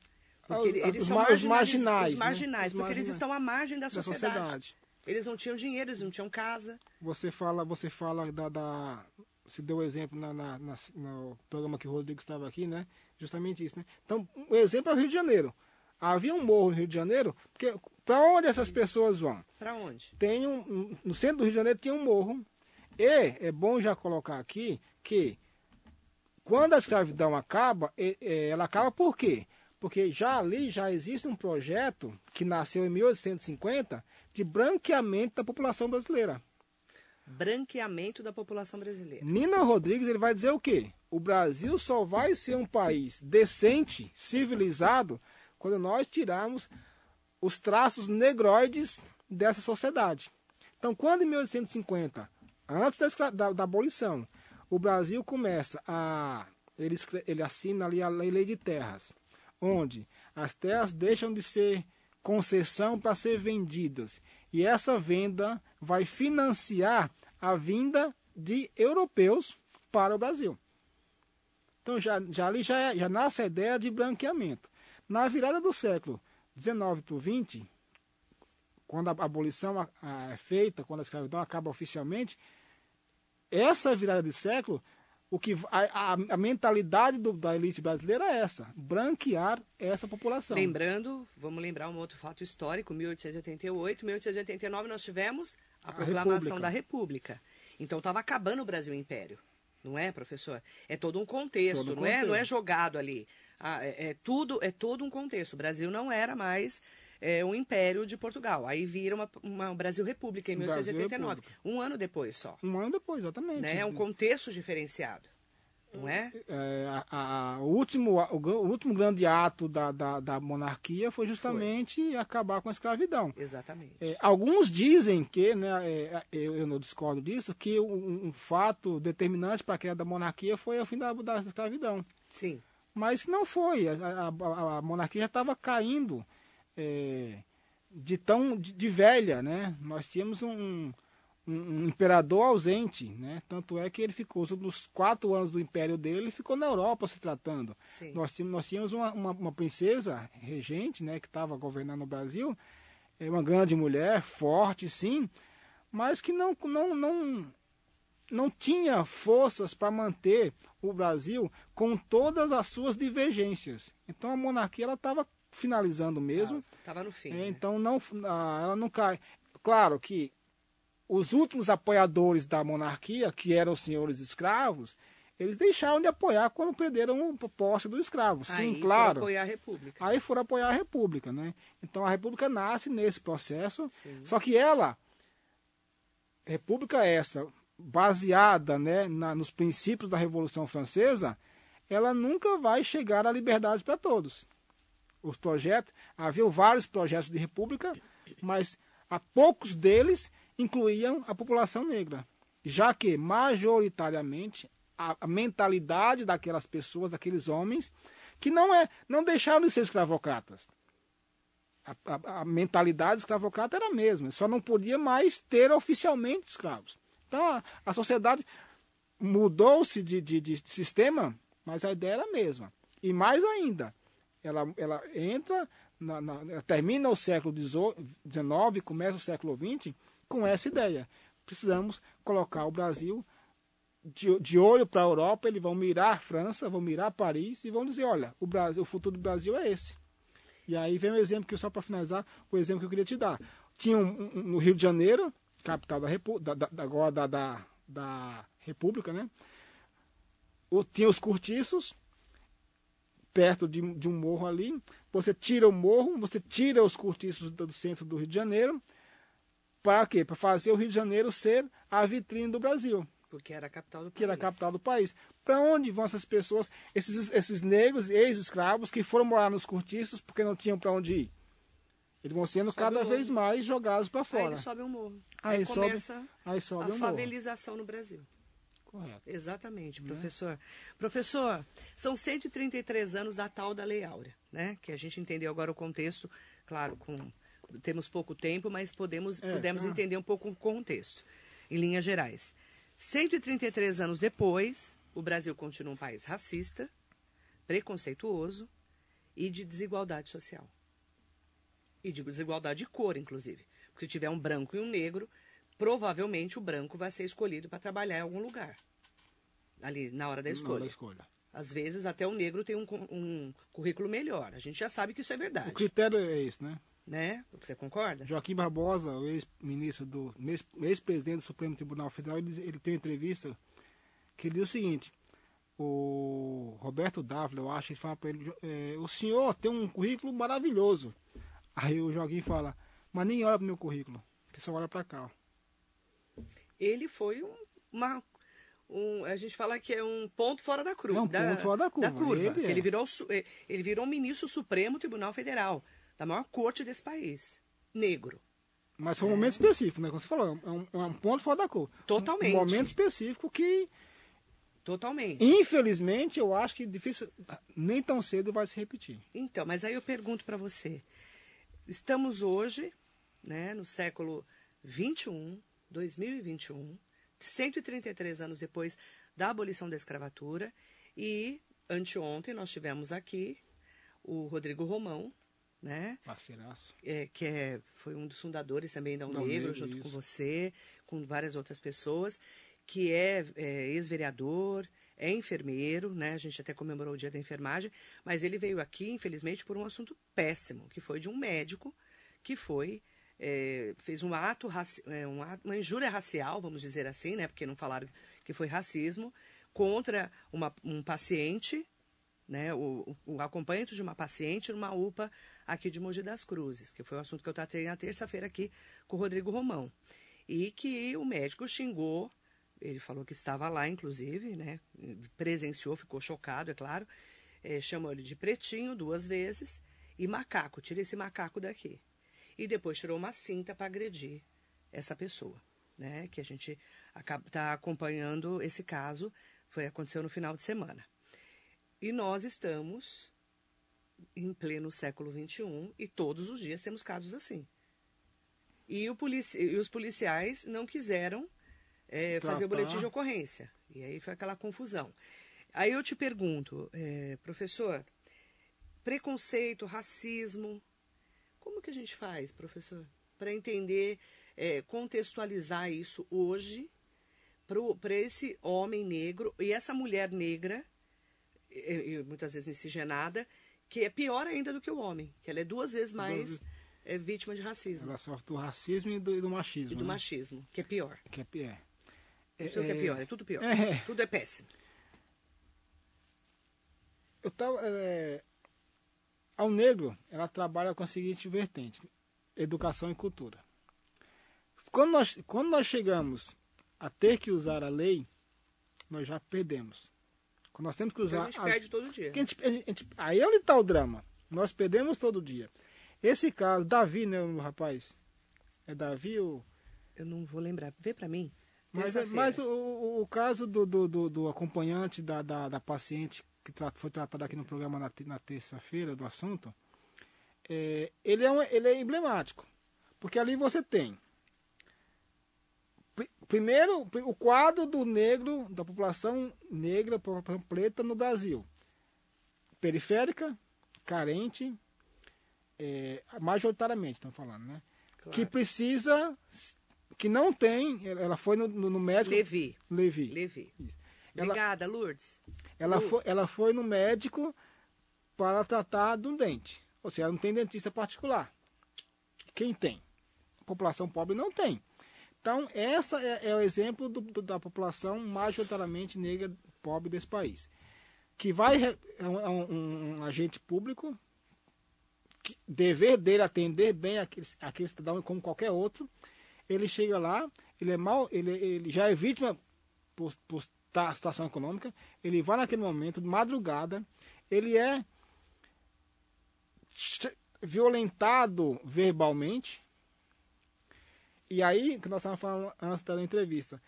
Porque ah, eles os, são marginais, os marginais, os marginais né? porque eles estão à margem da, da sociedade. sociedade. Eles não tinham dinheiro, eles não tinham casa. Você fala, você fala da, da você deu exemplo na, na, na, no programa que o Rodrigo estava aqui, né? Justamente isso, né? Então, o exemplo é o Rio de Janeiro. Havia um morro no Rio de Janeiro, porque para onde essas pessoas vão? Para onde? Tem um, no centro do Rio de Janeiro tinha um morro. E é bom já colocar aqui que quando a escravidão acaba, ela acaba por quê? Porque já ali já existe um projeto que nasceu em 1850 de branqueamento da população brasileira. Branqueamento da população brasileira. Nina Rodrigues ele vai dizer o quê? O Brasil só vai ser um país decente, civilizado, quando nós tirarmos os traços negroides dessa sociedade. Então, quando em 1850, antes da, da, da abolição, o Brasil começa a. Ele, ele assina ali a lei de terras, onde as terras deixam de ser concessão para ser vendidas. E essa venda vai financiar a vinda de europeus para o Brasil. Então já, já ali já, é, já nasce a ideia de branqueamento. Na virada do século XIX para o XX, quando a abolição é feita, quando a escravidão acaba oficialmente, essa virada de século, o que a, a, a mentalidade do, da elite brasileira é essa, branquear essa população. Lembrando, vamos lembrar um outro fato histórico, 1888, 1889 nós tivemos a, a proclamação República. da República. Então estava acabando o Brasil Império, não é, professor? É todo um contexto, todo não contexto. é? Não é jogado ali. Ah, é, é, tudo é todo um contexto. O Brasil não era mais é, um império de Portugal. Aí vira uma, uma Brasil República em 1889. Um ano depois só. Um ano depois, exatamente. Né? É um contexto diferenciado. Não é? é a, a, o, último, o, o, último grande ato da, da, da monarquia foi justamente foi. acabar com a escravidão. Exatamente. É, alguns dizem que, né, é, eu, eu, não discordo disso, que um, um fato determinante para a queda da monarquia foi o fim da, da escravidão. Sim. Mas não foi. A, a, a monarquia já estava caindo é, de tão de, de, velha, né? Nós tínhamos um, um, um, imperador ausente, né? Tanto é que ele ficou nos quatro anos do império dele, ele ficou na Europa se tratando. Sim. Nós tínhamos, nós tínhamos uma, uma, uma princesa regente, né? Que estava governando o Brasil, é uma grande mulher, forte, sim, mas que não não não não tinha forças para manter o Brasil com todas as suas divergências. Então a monarquia ela estava finalizando mesmo. Estava no fim. É, né? Então não, ela não cai. Claro que os últimos apoiadores da monarquia, que eram os senhores escravos, eles deixaram de apoiar quando perderam o posse do escravo. Sim, Aí claro. Foram apoiar a República. Aí foram apoiar a República, né? Então a República nasce nesse processo. Sim. Só que ela, República essa, baseada né, na, nos princípios da Revolução Francesa, ela nunca vai chegar à liberdade para todos. Os projetos, havia vários projetos de república, mas a poucos deles incluíam a população negra, já que majoritariamente a, mentalidade daquelas pessoas, daqueles homens, que não é, não deixaram de ser escravocratas. A, a, a mentalidade escravocrata era a mesma, só não podia mais ter oficialmente escravos. Então a, a sociedade mudou-se de, de, de, sistema, mas a ideia era a mesma. E mais ainda, ela, ela entra na, na, termina o século XIX, começa o século XX com essa ideia. Precisamos colocar o Brasil de, de olho para a Europa, eles vão mirar a França, vão mirar Paris e vão dizer, olha, o, Brasil, o futuro do Brasil é esse. E aí vem um exemplo que só para finalizar, o exemplo que eu queria te dar. Tinha um, um, no Rio de Janeiro, capital da, Repu, da, da, agora da, da, da República, né? O, tinha os cortiços, perto de, de, um morro ali. Você tira o morro, você tira os cortiços do, centro do Rio de Janeiro. Para quê? Para fazer o Rio de Janeiro ser a vitrine do Brasil. Porque era a capital do país. Que era a capital do país. Para onde vão essas pessoas, esses, esses negros, ex-escravos, que foram morar nos cortiços porque não tinham para onde ir? Eles vão sendo sobe cada vez mais jogados para fora. Aí eles sobem um morro. Aí, aí começa sobe, aí sobe a um favelização morro. no Brasil. Correto. Exatamente, professor. Né? Professor, são 133 anos da tal da Lei Áurea, né? Que a gente entendeu agora o contexto, claro, com temos pouco tempo, mas podemos, é, podemos tá. entender um pouco o contexto, em linhas gerais. 133 anos depois, o Brasil continua um país racista, preconceituoso e de desigualdade social. E de desigualdade de cor, inclusive. Porque se tiver um branco e um negro, provavelmente o branco vai ser escolhido para trabalhar em algum lugar. Ali, na hora da escolha. hora da escolha. Às vezes, até o negro tem um, um currículo melhor. A gente já sabe que isso é verdade. O critério é esse, né? Né? Você concorda? Joaquim Barbosa, o ex-ministro do ex-presidente do Supremo Tribunal Federal, ele, ele tem uma entrevista que ele diz o seguinte: o Roberto Dávila, eu acho, ele fala para ele: é, o senhor tem um currículo maravilhoso. Aí o Joaquim fala: mas nem olha para o meu currículo, que só olha para cá. Ele foi um, uma um, a gente fala que é um ponto fora da curva. É um da, ponto fora da curva. Da curva ele, é. ele, virou, ele virou um ministro supremo Tribunal Federal da maior corte desse país, negro. Mas foi um é. momento específico, né? Como você falou, é um, é um ponto fora da cor. Totalmente. Um momento específico que. Totalmente. Infelizmente, eu acho que difícil, nem tão cedo vai se repetir. Então, mas aí eu pergunto para você. Estamos hoje, né, no século 21, 2021, 133 anos depois da abolição da escravatura, e anteontem nós tivemos aqui o Rodrigo Romão, né? Parceiraço. É, que é, foi um dos fundadores também da Unegro, junto isso. com você, com várias outras pessoas, que é, é ex-vereador, é enfermeiro, né? A gente até comemorou o dia da enfermagem, mas ele veio aqui, infelizmente, por um assunto péssimo, que foi de um médico que foi é, fez um ato, é, um ato, uma injúria racial, vamos dizer assim, né? Porque não falaram que foi racismo contra uma, um paciente né, o, o acompanhante de uma paciente numa UPA aqui de Mogi das Cruzes, que foi o assunto que eu tratei na terça-feira aqui com o Rodrigo Romão. E que o médico xingou, ele falou que estava lá, inclusive, né, presenciou, ficou chocado, é claro, é, chamou ele de pretinho duas vezes e macaco, tira esse macaco daqui. E depois tirou uma cinta para agredir essa pessoa, né, que a gente está acompanhando esse caso, foi aconteceu no final de semana. E nós estamos em pleno século XXI e todos os dias temos casos assim. E, e os policiais não quiseram é, fazer o boletim de ocorrência. E aí foi aquela confusão. Aí eu te pergunto, é, professor, preconceito, racismo, como que a gente faz, professor, para entender, é, contextualizar isso hoje para esse homem negro e essa mulher negra e, e muitas vezes miscigenada, que é pior ainda do que o homem, que ela é duas vezes mais é, vítima de racismo. Ela sofre do racismo e do, e do machismo. E do né? machismo, que é pior. Que é pior. É, o que é pior, é tudo pior. É, tudo é péssimo. Eu tava. É, ao negro, ela trabalha com a seguinte vertente: educação e cultura. Quando nós, quando nós chegamos a ter que usar a lei, nós já perdemos. Nós temos que usar. A gente a... perde todo dia. A gente, a gente, aí é onde está o drama. Nós perdemos todo dia. Esse caso, Davi, né, o rapaz? É Davi ou. Eu não vou lembrar. Vê para mim. Mas, é, mas o, o, o, caso do, do, do, do acompanhante da, da, da, paciente que foi tratado aqui no programa na, na terça-feira do assunto, é, ele, é um, ele é emblemático. Porque ali você tem primeiro, o quadro do negro, da população negra, preta no Brasil. Periférica, carente, é, majoritariamente, estão falando, né? Claro. Que precisa, que não tem, ela foi no, no, no médico. Levi. Levi. Levi. Ela, Obrigada, Lourdes. Ela, Lourdes. foi, ela foi no médico para tratar de um dente. Ou seja, ela não tem dentista particular. Quem tem? A população pobre não tem. Então, essa é, é o exemplo do- do- da população majoritariamente negra pobre desse país. Que vai, re- é um, é um- um agente público, que, dever dele atender bem aquele, aquele cidadão como qualquer outro. Ele chega lá, ele é mal, ele, ele já é vítima por, por ta- situação econômica, ele vai naquele momento, de madrugada, ele é violentado verbalmente. E aí, que nós estávamos falando antes da entrevista,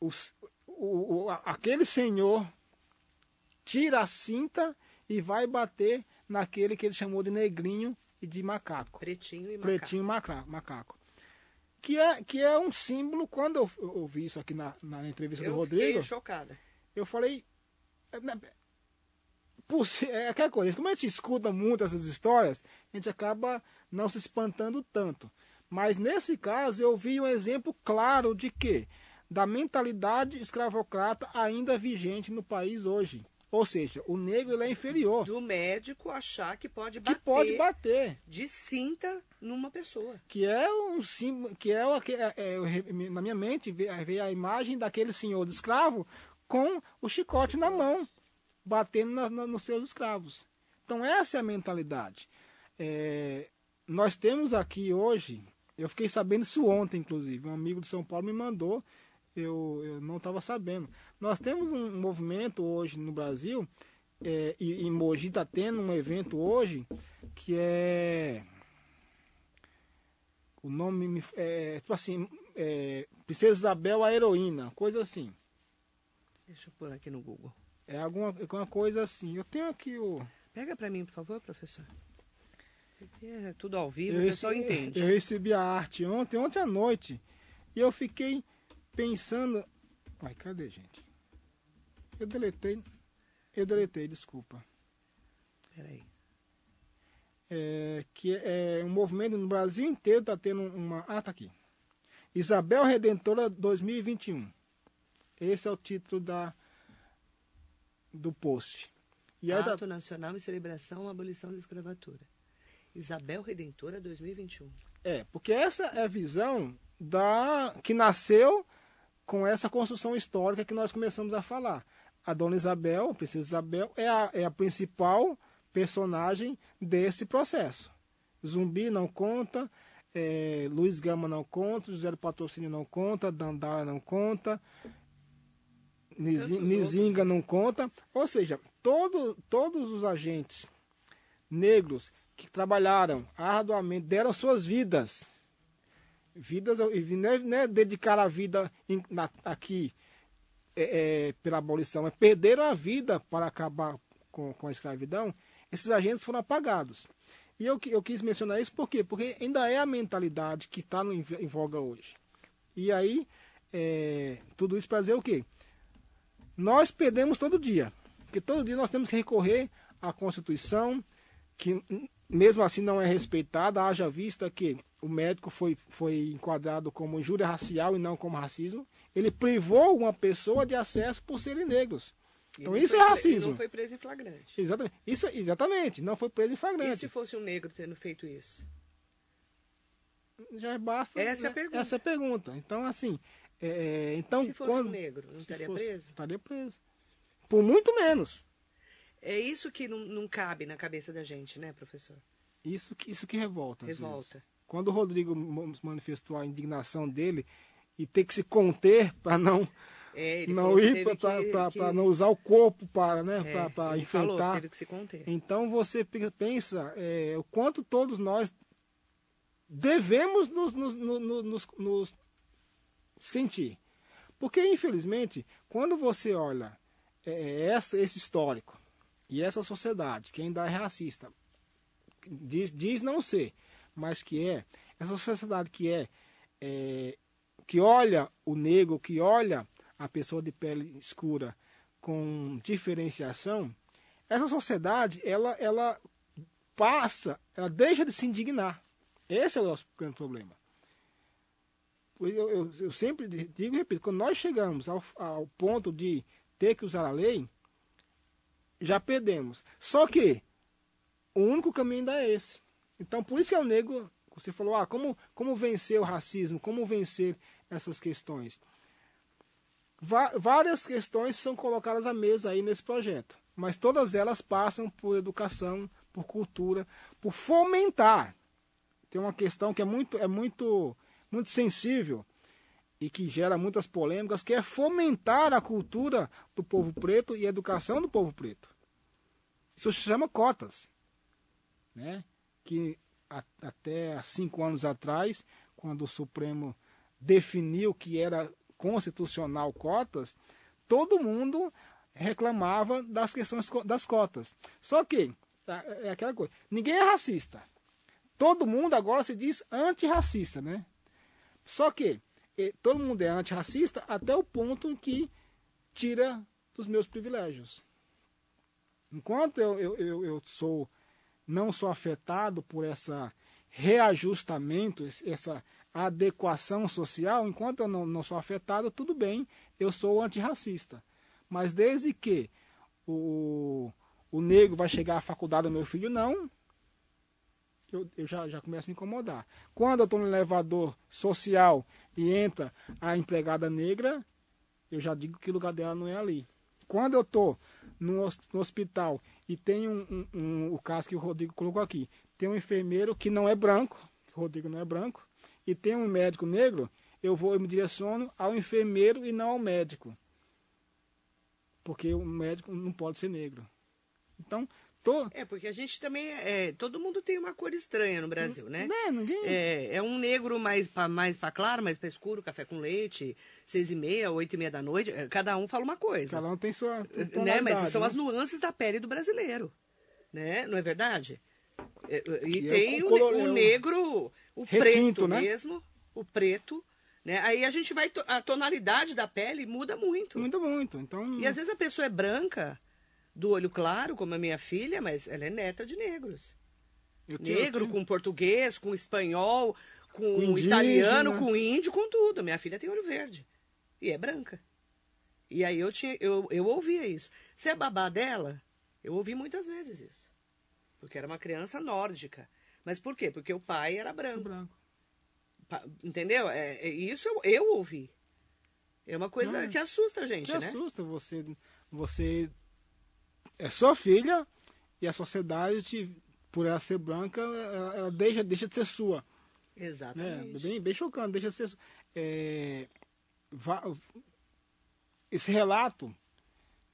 os- o, o- aquele senhor tira a cinta e vai bater naquele que ele chamou de negrinho e de macaco Pretinho e macaco. pretinho maca- macaco. Que é, que é um símbolo, quando eu, eu ouvi isso aqui na, na entrevista Eu do Rodrigo, fiquei chocada. eu falei. é, né, por É aquela coisa, como a gente escuta muito essas histórias, a gente acaba não se espantando tanto. Mas nesse caso eu vi um exemplo claro de que da mentalidade escravocrata ainda vigente no país hoje. Ou seja, o negro ele é inferior, Do médico achar que pode que bater pode bater. de cinta numa pessoa. que é um símbolo, que é, é, é, na minha mente veio a imagem daquele senhor de escravo com o chicote na mão, batendo na- na- nos seus escravos. Então essa é a mentalidade. É, nós temos aqui hoje, eu fiquei sabendo isso ontem, inclusive, um amigo de São Paulo me mandou, eu, eu não estava sabendo. Nós temos um movimento hoje no Brasil, é, e, e Mogi está tendo um evento hoje, que é o nome me- é tipo assim, é, Princesa Isabel a heroína, coisa assim. Deixa eu pôr aqui no Google. É alguma, alguma coisa assim. Eu tenho aqui o. Pega pra mim, por favor, professor. É tudo ao vivo, Eu o pessoal recebi, entende. eu recebi a arte ontem, ontem à noite. E eu fiquei pensando. Ai, cadê, gente? Eu deletei. Eu deletei, desculpa. Peraí. É, que é um movimento no Brasil inteiro está tendo uma. Ah, tá aqui. Isabel Redentora 2021. Esse é o título da do post. E tá- Ato Nacional em Celebração à Abolição da Escravatura. Isabel Redentora 2021. é, porque essa é a visão da que nasceu com essa construção histórica que nós começamos a falar. A Dona Isabel, a Princesa Isabel, é a, é a principal personagem desse processo. Zumbi não conta, é, Luiz Gama não conta, José do Patrocínio não conta, Dandara não conta, Nizinga não conta. Ou seja, todo, todos os agentes negros que trabalharam arduamente, deram suas vidas. Vidas, e não é, não é dedicar a vida em- na- aqui é, é, pela abolição, é perderam a vida para acabar com, com a escravidão. Esses agentes foram apagados. E eu, eu quis mencionar isso por quê? Porque ainda é a mentalidade que está em, voga hoje. E aí, é, tudo isso para dizer o quê? Nós perdemos todo dia. Porque todo dia nós temos que recorrer à Constituição, que mesmo assim não é respeitada, haja vista que o médico foi, foi enquadrado como injúria racial e não como racismo. Ele privou uma pessoa de acesso por serem negros. E Então isso é e racismo. Não foi preso em flagrante. Exatamente. Isso, exatamente. Não foi preso em E flagrante. se fosse um negro tendo feito isso? Já basta. Essa é a né? pergunta. Essa é a pergunta. Então, assim. é, então, se fosse quando, um negro, não estaria fosse- preso? Estaria preso. Por muito menos. É isso que não, não cabe na cabeça da gente, né, professor? Isso que, isso que revolta. Revolta. Quando o Rodrigo manifestou a indignação dele e ter que se conter para não, É, não ir para que- não usar o corpo para, né, é, para ele falou, enfrentar. teve que se conter. Então você pe- pensa é, o quanto todos nós devemos nos, nos, no- no- nos- nos sentir. Porque, infelizmente, quando você olha é, essa, esse histórico e essa sociedade que ainda é racista, diz, diz não ser, mas que é, essa sociedade que é, é que olha o negro, que olha a pessoa de pele escura com diferenciação, essa sociedade ela, ela passa, ela deixa de se indignar. Esse é o nosso grande problema. Eu, eu, eu sempre digo e repito, quando nós chegamos ao, ao ponto de ter que usar a lei, já perdemos. Só que o único caminho ainda é esse. Então, por isso que é o negro, você falou, ah, como, como vencer o racismo, como vencer essas questões. Várias questões são colocadas à mesa aí nesse projeto, mas todas elas passam por educação, por cultura, por fomentar. Tem uma questão que é muito, é muito, muito sensível e que gera muitas polêmicas, que é fomentar a cultura do povo preto e a educação do povo preto. Isso se chama cotas, né? Que a, até cinco anos atrás, quando o Supremo definiu que era constitucional cotas, todo mundo reclamava das questões das cotas. Só que é, é aquela coisa, ninguém é racista. Todo mundo agora se diz antirracista, né? Só que todo mundo é antirracista até o ponto em que tira dos meus privilégios. Enquanto eu, eu, eu, eu sou não sou afetado por essa reajustamento, essa adequação social, enquanto eu não, não sou afetado, tudo bem, eu sou antirracista. Mas desde que o, o negro vai chegar à faculdade, o meu filho não, eu, eu já, já começo a me incomodar. Quando eu estou no elevador social e entra a empregada negra, eu já digo que o lugar dela não é ali. Quando eu estou no, no, hospital e tem um, um, um, o caso que o Rodrigo colocou aqui, tem um enfermeiro que não é branco, o Rodrigo não é branco, e tem um médico negro, eu vou eu me direciono ao enfermeiro e não ao médico. Porque o médico não pode ser negro. Então, Tô... É, porque a gente também. É, todo mundo tem uma cor estranha no Brasil, né? Não, ninguém. É, é um negro mais para mais pra claro, mais para escuro, café com leite, seis e meia, oito e meia da noite. É, cada um fala uma coisa. Cada um tem sua. Né? Mas são né? as nuances da pele do brasileiro. Né? Não é verdade? É, e, e tem o, o, o, negro, o Retinto, preto né? mesmo, o preto. Né? Aí a gente vai. A tonalidade da pele muda muito. Muda muito. Então... E às vezes a pessoa é branca do olho claro, como a minha filha, mas ela é neta de negros. Negro com português, com espanhol, com, com italiano, com índio, com tudo. Minha filha tem olho verde. E é branca. E aí eu, tinha, eu, eu ouvia isso. Você é babá dela? Eu ouvi muitas vezes isso. Porque era uma criança nórdica. Mas por quê? Porque o pai era branco. branco. Entendeu? É, é isso eu, eu, ouvi. É uma coisa Não, que assusta a gente, que né? assusta você, você é sua filha e a sociedade, te, por ela ser branca, ela, ela deixa, deixa de ser sua. Exatamente. Né? Bem, bem chocante, deixa de ser. É, esse relato,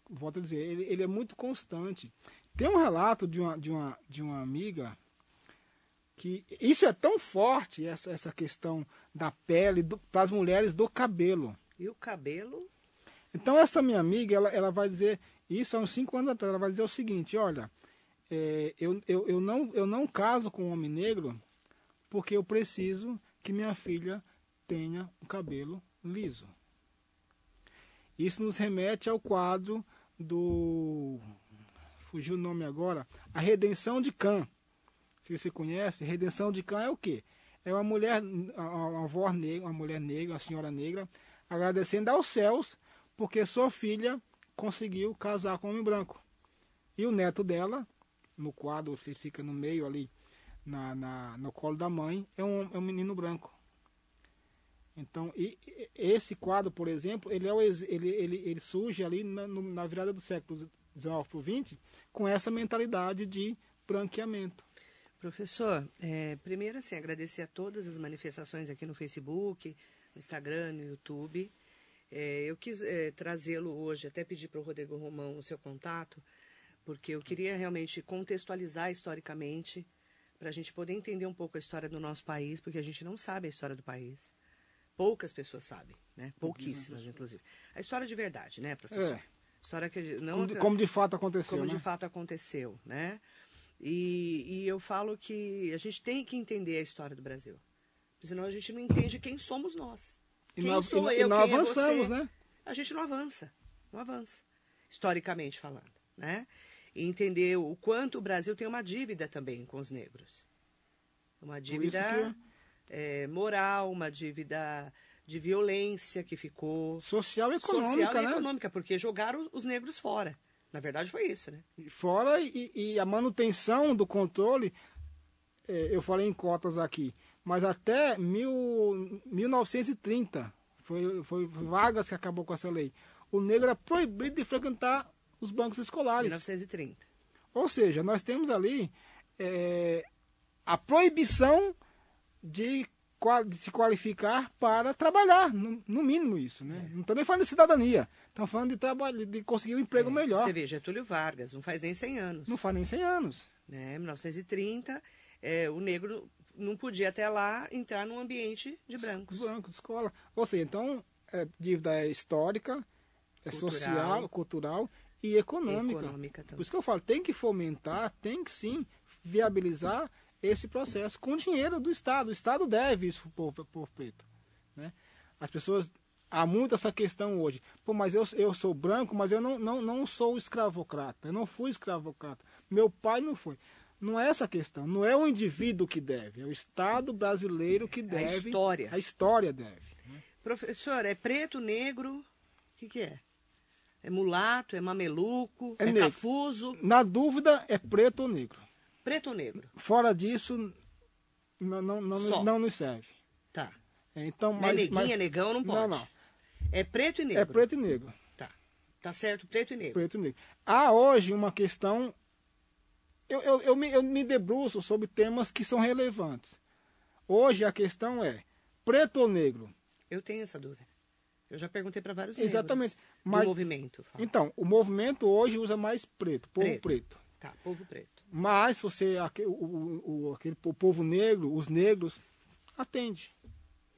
volto a dizer, ele, ele, é muito constante. Tem um relato de uma, de uma, de uma amiga que isso é tão forte, essa, essa questão da pele para as mulheres do cabelo. E o cabelo? Então essa minha amiga, ela, ela vai dizer, isso há uns cinco anos atrás, ela vai dizer o seguinte, olha, é, eu, eu, eu, não, eu não caso com um homem negro porque eu preciso que minha filha tenha o um cabelo liso. Isso nos remete ao quadro do. Fugiu o nome agora. A Redenção de Cã. Se você conhece, Redenção de Cã é o quê? É uma mulher, uma avó negra, uma mulher negra, uma senhora negra, agradecendo aos céus porque sua filha conseguiu casar com um homem branco. E o neto dela, no quadro, fica no meio ali, na, na, no colo da mãe, é um, é um menino branco. Então, e, esse quadro, por exemplo, ele, é o, ele, ele, ele surge ali na, na virada do século XIX para o XX com essa mentalidade de branqueamento. Professor, é, primeiro assim, agradecer a todas as manifestações aqui no Facebook, no Instagram, no YouTube. É, eu quis é, trazê-lo hoje, até pedir para o Rodrigo Romão o seu contato, porque eu queria realmente contextualizar historicamente, para a gente poder entender um pouco a história do nosso país, porque a gente não sabe a história do país. Poucas pessoas sabem, né? Pouquíssimas, inclusive. A história de verdade, né, professor? É. História que não como de, como de fato aconteceu, como né? de fato aconteceu, né? E, e eu falo que a gente tem que entender a história do Brasil, senão a gente não entende quem somos nós. E quem sou e, eu, e não quem é avançamos, é né? A gente não avança, não avança, historicamente falando, né? e entender o quanto o Brasil tem uma dívida também com os negros. Uma dívida que... é, moral, uma dívida de violência que ficou. Social e econômica. Social e né? econômica, porque jogaram os negros fora. Na verdade foi isso, né? Fora e, e a manutenção do controle, é, eu falei em cotas aqui, mas até mil, 1930, foi, foi Vargas que acabou com essa lei. O negro era proibido de frequentar os bancos escolares. 1930. Ou seja, nós temos ali é, a proibição de, de, se qualificar para trabalhar, no, no mínimo isso. Né? É. Não estou nem falando de cidadania, estamos falando de, trabalho, de conseguir um emprego é. melhor. Você vê, Getúlio Vargas, não faz nem 100 anos. Não faz nem 100 anos. Né? 1930, é, o negro não podia até lá entrar num ambiente de brancos. Brancos, escola. Ou seja, então, é, dívida é histórica, é cultural. social, cultural e econômica. econômica Por isso que eu falo, tem que fomentar, tem que sim viabilizar esse processo com dinheiro do Estado. O Estado deve isso para o povo preto. Né? As pessoas. Há muito essa questão hoje. Pô, mas eu, eu sou branco, mas eu não, não, não sou escravocrata. Eu não fui escravocrata. Meu pai não foi. Não é essa a questão. Não é o indivíduo que deve. É o Estado brasileiro que deve. A história. A história deve. Né? Professor, é preto, negro? O que, que é? É mulato, é mameluco, é, é cafuso? Na dúvida, é preto ou negro. Preto ou negro? Fora disso, não, não, não, não nos serve. Tá. É, então, mas, é neguinha, mas... negão, não pode. Não, não. É preto e negro? É preto e negro. Tá. Tá certo, preto e negro. Preto e negro. Há hoje uma questão... Eu, eu, eu, me, eu me debruço sobre temas que são relevantes. Hoje a questão é preto ou negro? Eu tenho essa dúvida. Eu já perguntei para vários Exatamente. Mas, movimento. Fala. Então, o movimento hoje usa mais preto, povo preto. preto. Tá, povo preto. Mas você, aquele, o, o, aquele, o povo negro, os negros, atende.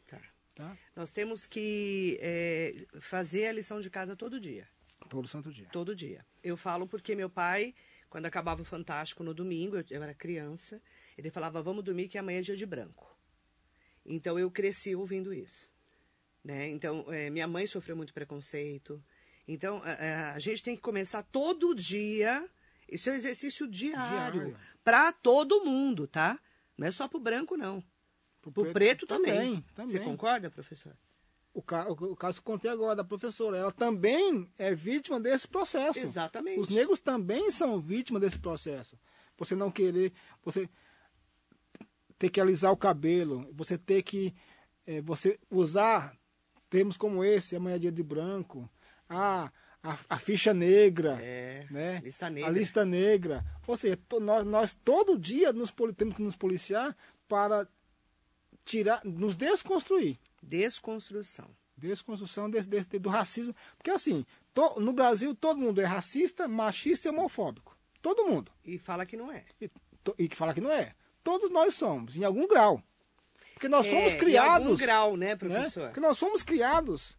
Tá. tá? Nós temos que é, fazer a lição de casa todo dia. Todo santo dia. Todo dia. Eu falo porque meu pai, quando acabava o Fantástico no domingo, eu, eu era criança, ele falava, vamos dormir que amanhã é dia de branco. Então eu cresci ouvindo isso. Né? Então, é, minha mãe sofreu muito preconceito. Então, a, a, gente tem que começar todo dia. Isso é um exercício diário. diário. Para todo mundo, tá? Não é só para o branco, não. Para o preto, preto, também. Também. Você concorda, professor? O, ca o, caso que eu contei agora da professora, ela também é vítima desse processo. Exatamente. Os negros também são vítimas desse processo. Você não querer, você ter que alisar o cabelo, você ter que é, você usar termos como esse, amanhã é dia de branco, a, a, a ficha negra, é, né? lista negra. a lista negra. Ou seja, to, nós, nós todo dia nos, temos que nos policiar para tirar, nos desconstruir. Desconstrução. Desconstrução desse, desse, do racismo. Porque assim, to, no Brasil todo mundo é racista, machista e homofóbico. Todo mundo. E fala que não é. E, to, e que fala que não é. Todos nós somos, em algum grau. Porque nós é, somos criados. Em algum grau, né, professor? Né? Porque nós somos criados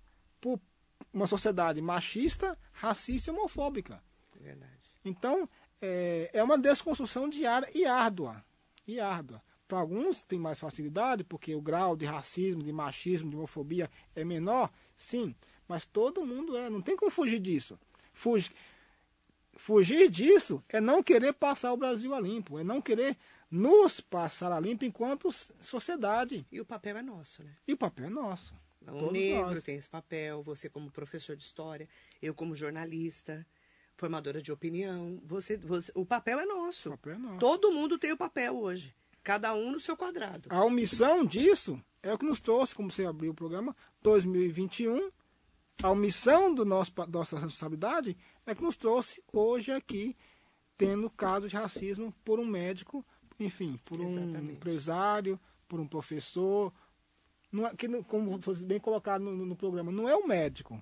uma sociedade machista, racista e homofóbica. Verdade. Então, é, é uma desconstrução diária e árdua. E árdua. Para alguns tem mais facilidade, porque o grau de racismo, de machismo, de homofobia é menor, sim. Mas todo mundo é, não tem como fugir disso. Fugir, fugir disso é não querer passar o Brasil a limpo, é não querer nos passar a limpo enquanto sociedade. E o papel é nosso, né? E o papel é nosso. O negro nós. tem esse papel, você como professor de história, eu como jornalista, formadora de opinião, você, você o papel é nosso. O papel é nosso. Todo mundo tem o papel hoje, cada um no seu quadrado. A omissão disso é o que nos trouxe, como você abriu o programa, 2021. A omissão do nosso, da nossa responsabilidade é que nos trouxe hoje aqui, tendo caso de racismo por um médico enfim, por um Exatamente. empresário, por um professor. Não é, que, como foi bem colocado no, no, programa, não é o médico.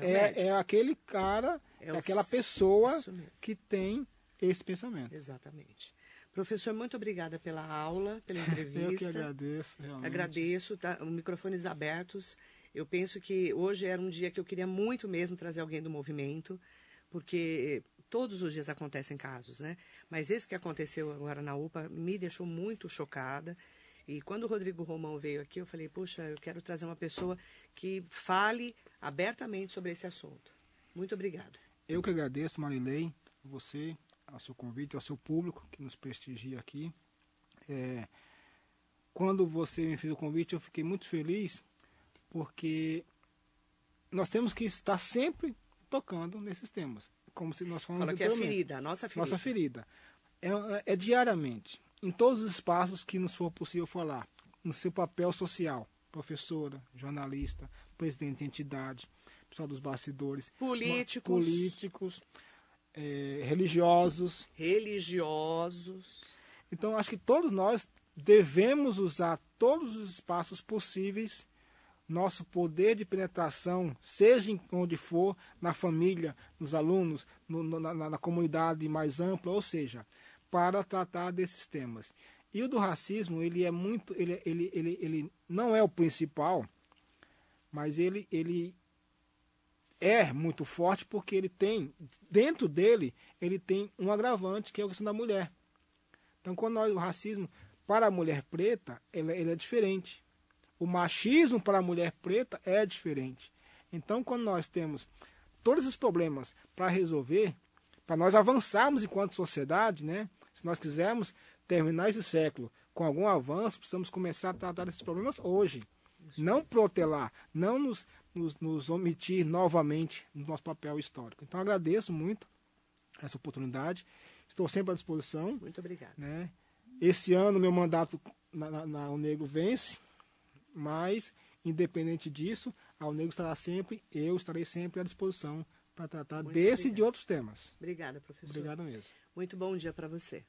É, é, é, aquele cara, é, é aquela pessoa que tem esse pensamento. Exatamente. Professor, muito obrigada pela aula, pela entrevista. <laughs> Eu que agradeço, realmente. Agradeço, tá? Microfones abertos. Eu penso que hoje era um dia que eu queria muito mesmo trazer alguém do movimento, porque todos os dias acontecem casos, né? Mas esse que aconteceu agora na UPA me deixou muito chocada. E quando o Rodrigo Romão veio aqui, eu falei, puxa, eu quero trazer uma pessoa que fale abertamente sobre esse assunto. Muito obrigada. Eu que agradeço, Marilei. você, ao seu convite, ao seu público que nos prestigia aqui. É, quando você me fez o convite, eu fiquei muito feliz, porque nós temos que estar sempre tocando nesses temas. Como se nós falamos Fala que é a ferida, a nossa ferida. Nossa ferida. É, é diariamente, em todos os espaços que nos for possível falar, no seu papel social, professora, jornalista, presidente de entidade, pessoal dos bastidores, políticos, políticos é, religiosos. Religiosos. Então, acho que todos nós devemos usar todos os espaços possíveis, nosso poder de penetração, seja em onde for, na família, nos alunos, no, na, na comunidade mais ampla, ou seja, para tratar desses temas. E o do racismo, ele é muito, ele, ele, ele, ele não é o principal, mas ele, ele é muito forte porque ele tem, dentro dele, ele tem um agravante, que é a questão da mulher. Então, quando nós, o racismo para a mulher preta, ele, ele é diferente. O machismo para a mulher preta é diferente. Então, quando nós temos todos os problemas para resolver, para nós avançarmos enquanto sociedade, né? Se nós quisermos terminar esse século com algum avanço, precisamos começar a tratar esses problemas hoje. Isso não protelar, não nos, nos, nos, omitir novamente no nosso papel histórico. Então agradeço muito essa oportunidade. Estou sempre à disposição. Muito obrigado. Né? Esse ano meu mandato na, na, na Unegro vence, mas independente disso, a Unegro estará sempre, eu estarei sempre à disposição para tratar Muito desse obrigado. e de outros temas. Obrigada, professor. Obrigado mesmo. Muito bom dia para você.